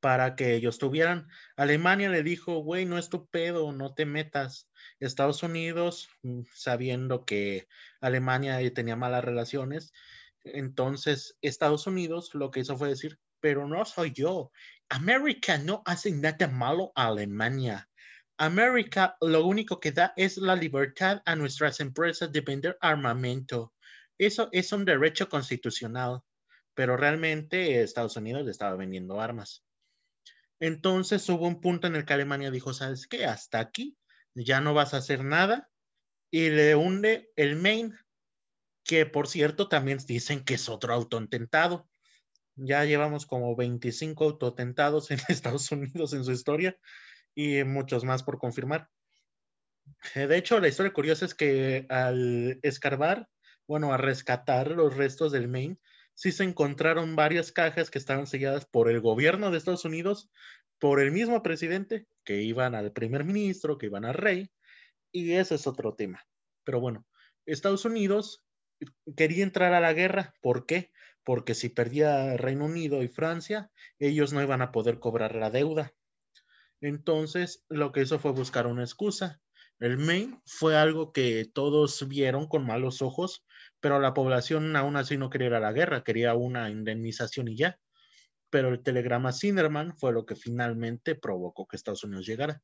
para que ellos tuvieran. Alemania le dijo, güey, no es tu pedo, no te metas. Estados Unidos, mm, sabiendo que Alemania tenía malas relaciones, entonces Estados Unidos lo que hizo fue decir, pero no soy yo. América no hace nada malo a Alemania. América lo único que da es la libertad a nuestras empresas de vender armamento. Eso es un derecho constitucional pero realmente Estados Unidos le estaba vendiendo armas. Entonces hubo un punto en el que Alemania dijo, ¿sabes qué? Hasta aquí ya no vas a hacer nada y le hunde el Maine, que por cierto también dicen que es otro autotentado. Ya llevamos como 25 autotentados en (laughs) Estados Unidos en su historia y muchos más por confirmar. Eh, de hecho, la historia curiosa es que al escarbar, bueno, a rescatar los restos del Maine, sí se encontraron varias cajas que estaban selladas por el gobierno de Estados Unidos, por el mismo presidente, que iban al primer ministro, que iban al rey, y ese es otro tema. Pero bueno, Estados Unidos quería entrar a la guerra. ¿Por qué? Porque si perdía Reino Unido y Francia, ellos no iban a poder cobrar la deuda. Entonces, lo que hizo fue buscar una excusa. El Maine fue algo que todos vieron con malos ojos pero la población aún así no quería ir a la guerra, quería una indemnización y ya. Pero el telegrama Sinderman fue lo que finalmente provocó que Estados Unidos llegara.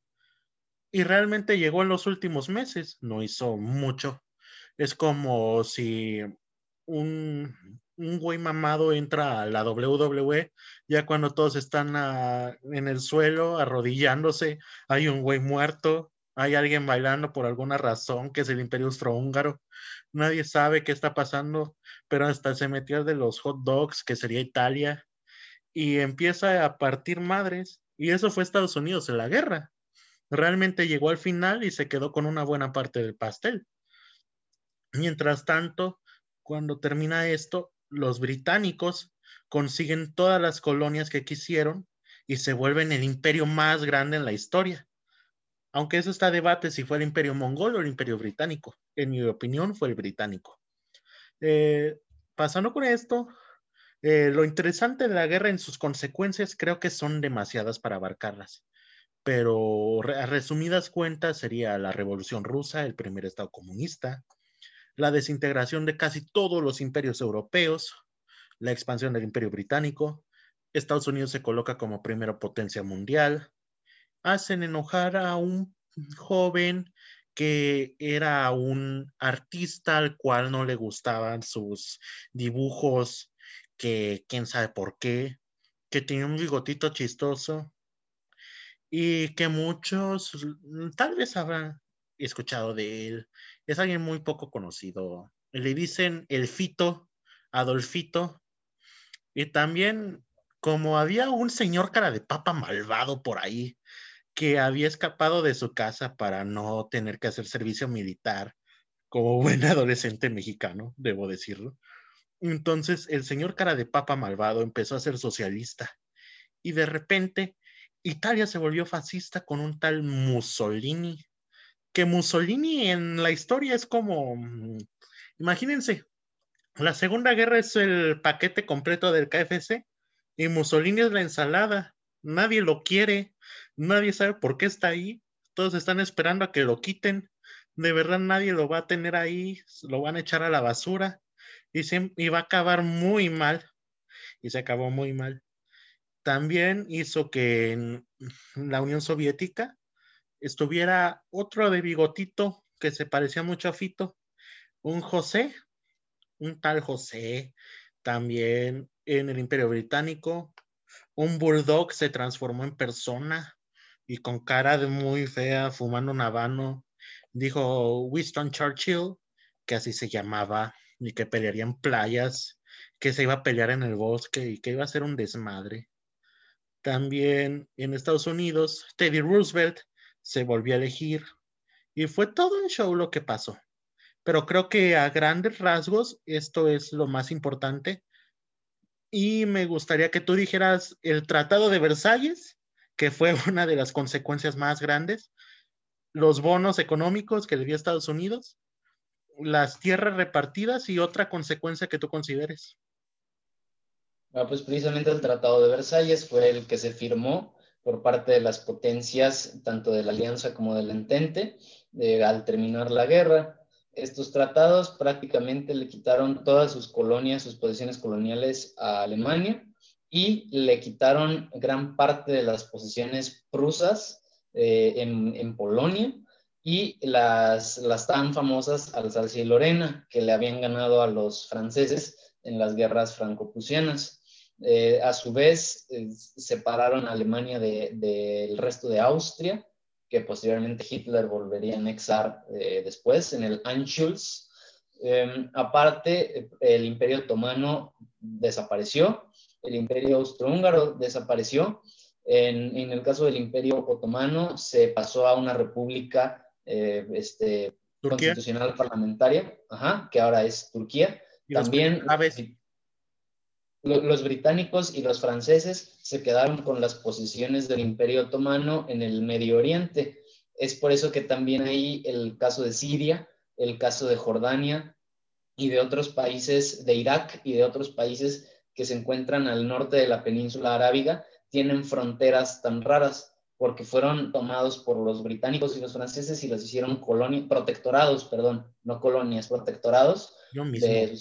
Y realmente llegó en los últimos meses, no hizo mucho. Es como si un, un güey mamado entra a la WWE, ya cuando todos están en el suelo arrodillándose, hay un güey muerto, hay alguien bailando por alguna razón, que es el Imperio Austrohúngaro. Nadie sabe qué está pasando, pero hasta se metió de los hot dogs, que sería Italia, y empieza a partir madres. Y eso fue Estados Unidos en la guerra. Realmente llegó al final y se quedó con una buena parte del pastel. Mientras tanto, cuando termina esto, los británicos consiguen todas las colonias que quisieron y se vuelven el imperio más grande en la historia aunque eso está a debate si fue el imperio mongol o el imperio británico. En mi opinión fue el británico. Eh, pasando con esto, eh, lo interesante de la guerra en sus consecuencias creo que son demasiadas para abarcarlas, pero a resumidas cuentas sería la revolución rusa, el primer estado comunista, la desintegración de casi todos los imperios europeos, la expansión del imperio británico, Estados Unidos se coloca como primera potencia mundial, hacen enojar a un joven que era un artista al cual no le gustaban sus dibujos, que quién sabe por qué, que tenía un bigotito chistoso y que muchos tal vez habrán escuchado de él. Es alguien muy poco conocido. Le dicen el Fito, Adolfito. Y también como había un señor cara de papa malvado por ahí, que había escapado de su casa para no tener que hacer servicio militar, como buen (laughs) adolescente mexicano, debo decirlo. Entonces el señor cara de papa malvado empezó a ser socialista y de repente Italia se volvió fascista con un tal Mussolini, que Mussolini en la historia es como, mm, imagínense, la Segunda Guerra es el paquete completo del KFC y Mussolini es la ensalada, nadie lo quiere, Nadie sabe por qué está ahí. Todos están esperando a que lo quiten. De verdad nadie lo va a tener ahí. Lo van a echar a la basura. Y, y va a acabar muy mal. Y se acabó muy mal. También hizo que en la Unión Soviética estuviera otro de bigotito que se parecía mucho a Fito, un José, un tal José, también en el Imperio Británico, un bulldog se transformó en persona y con cara de muy fea, fumando un habano, dijo Winston Churchill, que así se llamaba, y que pelearía en playas, que se iba a pelear en el bosque y que iba a ser un desmadre. También en Estados Unidos, Teddy Roosevelt se volvió a elegir y fue todo un show lo que pasó. Pero creo que a grandes rasgos esto es lo más importante. Y me gustaría que tú dijeras el Tratado de Versalles, que fue (laughs) una de las consecuencias más grandes, los bonos económicos que debía Estados Unidos, las tierras repartidas y otra consecuencia que tú consideres. Ah, pues precisamente el Tratado de Versalles fue el que se firmó por parte de las potencias, tanto de la Alianza como del Entente, al terminar la guerra. Estos tratados prácticamente le quitaron todas sus colonias, sus posiciones coloniales a Alemania y le quitaron gran parte de las posiciones prusas eh, en, en, Polonia y las, las tan famosas Alsacia y Lorena, que le habían ganado a los franceses en las guerras franco-prusianas. Eh, a su vez, separaron a Alemania del resto de Austria, que posteriormente Hitler volvería a anexar eh, después en el Anschluss. Em, aparte, el Imperio Otomano desapareció, el Imperio Austrohúngaro desapareció. En, el caso del Imperio Otomano se pasó a una república eh, este, constitucional parlamentaria, que ahora es Turquía. También los británicos y los franceses se quedaron con las posiciones del Imperio Otomano en el Medio Oriente. Es por eso que también hay el caso de Siria, el caso de Jordania y de otros países, de Irak y de otros países que se encuentran al norte de la península arábiga, tienen fronteras tan raras porque fueron tomados por los británicos y los franceses y los hicieron colonias, protectorados, perdón, no colonias, protectorados de,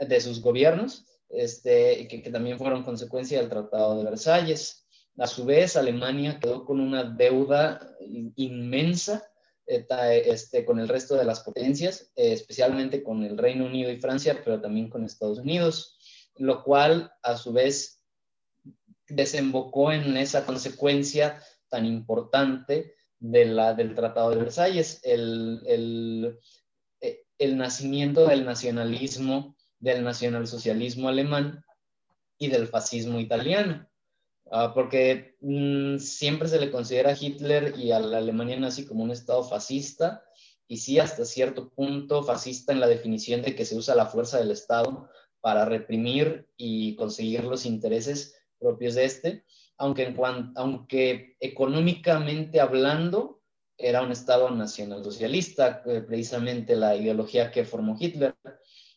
de sus gobiernos este, que, que, también fueron consecuencia del Tratado de Versalles. A su vez, Alemania quedó con una deuda inmensa este, con el resto de las potencias, especialmente con el Reino Unido y Francia, pero también con Estados Unidos, lo cual a su vez desembocó en esa consecuencia tan importante de la, del Tratado de Versalles, el, el, el nacimiento del nacionalismo del nacionalsocialismo alemán y del fascismo italiano. Ah, porque mm, siempre se le considera a Hitler y a la Alemania nazi como un estado fascista, y sí hasta cierto punto fascista en la definición de que se usa la fuerza del Estado para reprimir y conseguir los intereses propios de este, aunque, en aunque económicamente hablando era un Estado nacionalsocialista, eh, precisamente la ideología que formó Hitler.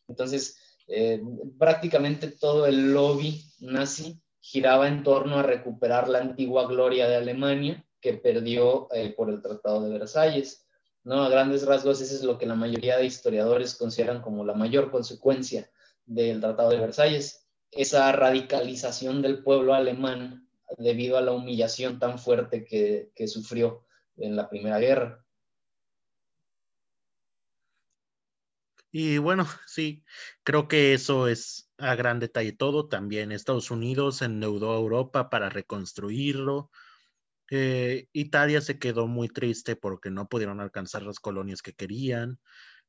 Entonces, eh, prácticamente todo el lobby nazi giraba en torno a recuperar la antigua gloria de Alemania que perdió eh, por el Tratado de Versalles. ¿no? A grandes rasgos, eso es lo que la mayoría de historiadores consideran como la mayor consecuencia del Tratado de Versalles, esa radicalización del pueblo alemán debido a la humillación tan fuerte que, que sufrió en la Primera Guerra. Y bueno, (laughs) sí, creo que eso es a gran detalle todo. También Estados Unidos endeudó a Europa para reconstruirlo. Eh, Italia se quedó muy triste porque no pudieron alcanzar las colonias que querían.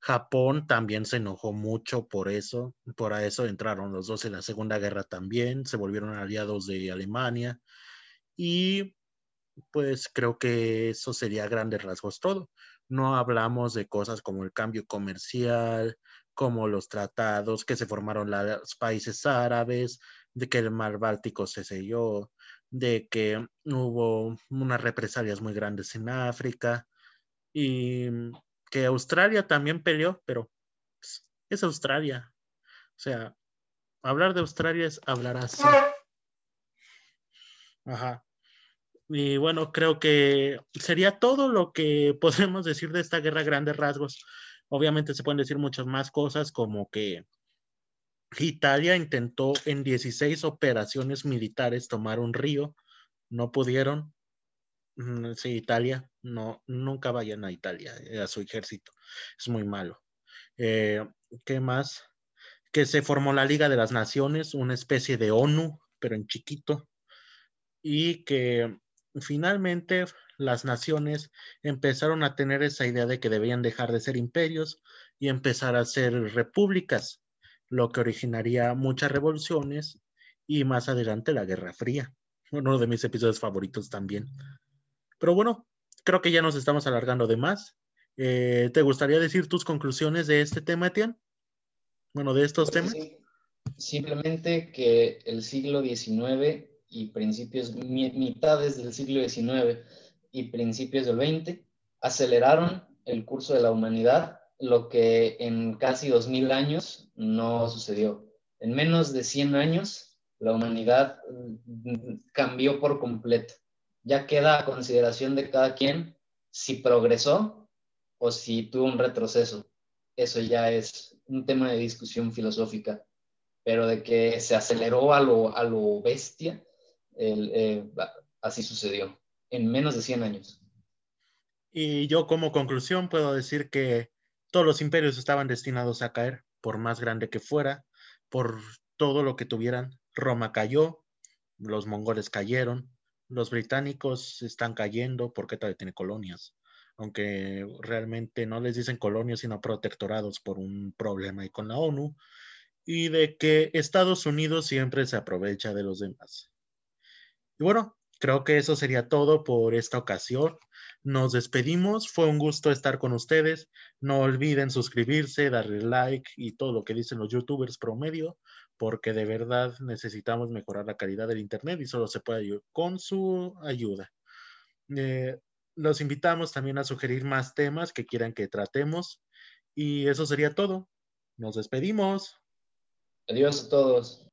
Japón también se enojó mucho por eso. Por eso entraron los dos en la Segunda Guerra también. Se volvieron aliados de Alemania. Y pues creo que eso sería a grandes rasgos todo no hablamos de cosas como el cambio comercial, como los tratados que se formaron los países árabes, de que el mar Báltico se selló, de que hubo unas represalias muy grandes en África y que Australia también peleó, pero pues, es Australia. O sea, hablar de Australia es hablar así. Ajá. Y bueno, creo que sería todo lo que (laughs) podemos decir de esta guerra grandes rasgos. Obviamente se pueden decir muchas más cosas como que Italia intentó en 16 operaciones militares tomar un río, no pudieron. Mm, sí, Italia, no, nunca vayan a Italia, eh, a su ejército, es muy malo. Eh, ¿Qué más? Que se formó la Liga de las Naciones, una especie de ONU, pero en chiquito, y que finalmente las naciones empezaron a tener esa idea de que debían dejar de ser imperios y empezar a ser repúblicas, lo que originaría muchas revoluciones y más adelante la Guerra Fría, uno de mis episodios favoritos también. Pero bueno, creo que ya nos estamos alargando de más. Eh, ¿Te gustaría decir tus conclusiones de este tema, Etienne? Bueno, de estos pues temas. Simplemente que el siglo XIX y principios, mitades del siglo XIX y principios del XX aceleraron el curso de la humanidad, lo que en casi 2000 años no sucedió. En menos de 100 años, la humanidad mm, cambió por completo. Ya queda a consideración de cada quien si progresó o si tuvo un retroceso. Eso ya es un tema de discusión filosófica, pero de que se aceleró a lo, a lo bestia, eh, así sucedió, en menos de 100 años. Y yo como conclusión puedo decir que todos los imperios estaban destinados a caer, por más grande que fuera, por todo lo que tuvieran. Roma cayó, los mongoles cayeron, los británicos están cayendo porque todavía tiene colonias, aunque realmente no les dicen colonias, sino protectorados por un problema ahí con la ONU, y de que Estados Unidos siempre se aprovecha de los demás. Y bueno, creo que eso sería todo por esta ocasión. Nos despedimos. Fue un gusto estar con ustedes. No olviden suscribirse, darle like y todo lo que dicen los youtubers promedio, porque de verdad necesitamos mejorar la calidad del Internet y solo se puede con su ayuda. Eh, los invitamos también a sugerir más temas que quieran que tratemos. Y eso sería todo. Nos despedimos. Adiós a todos.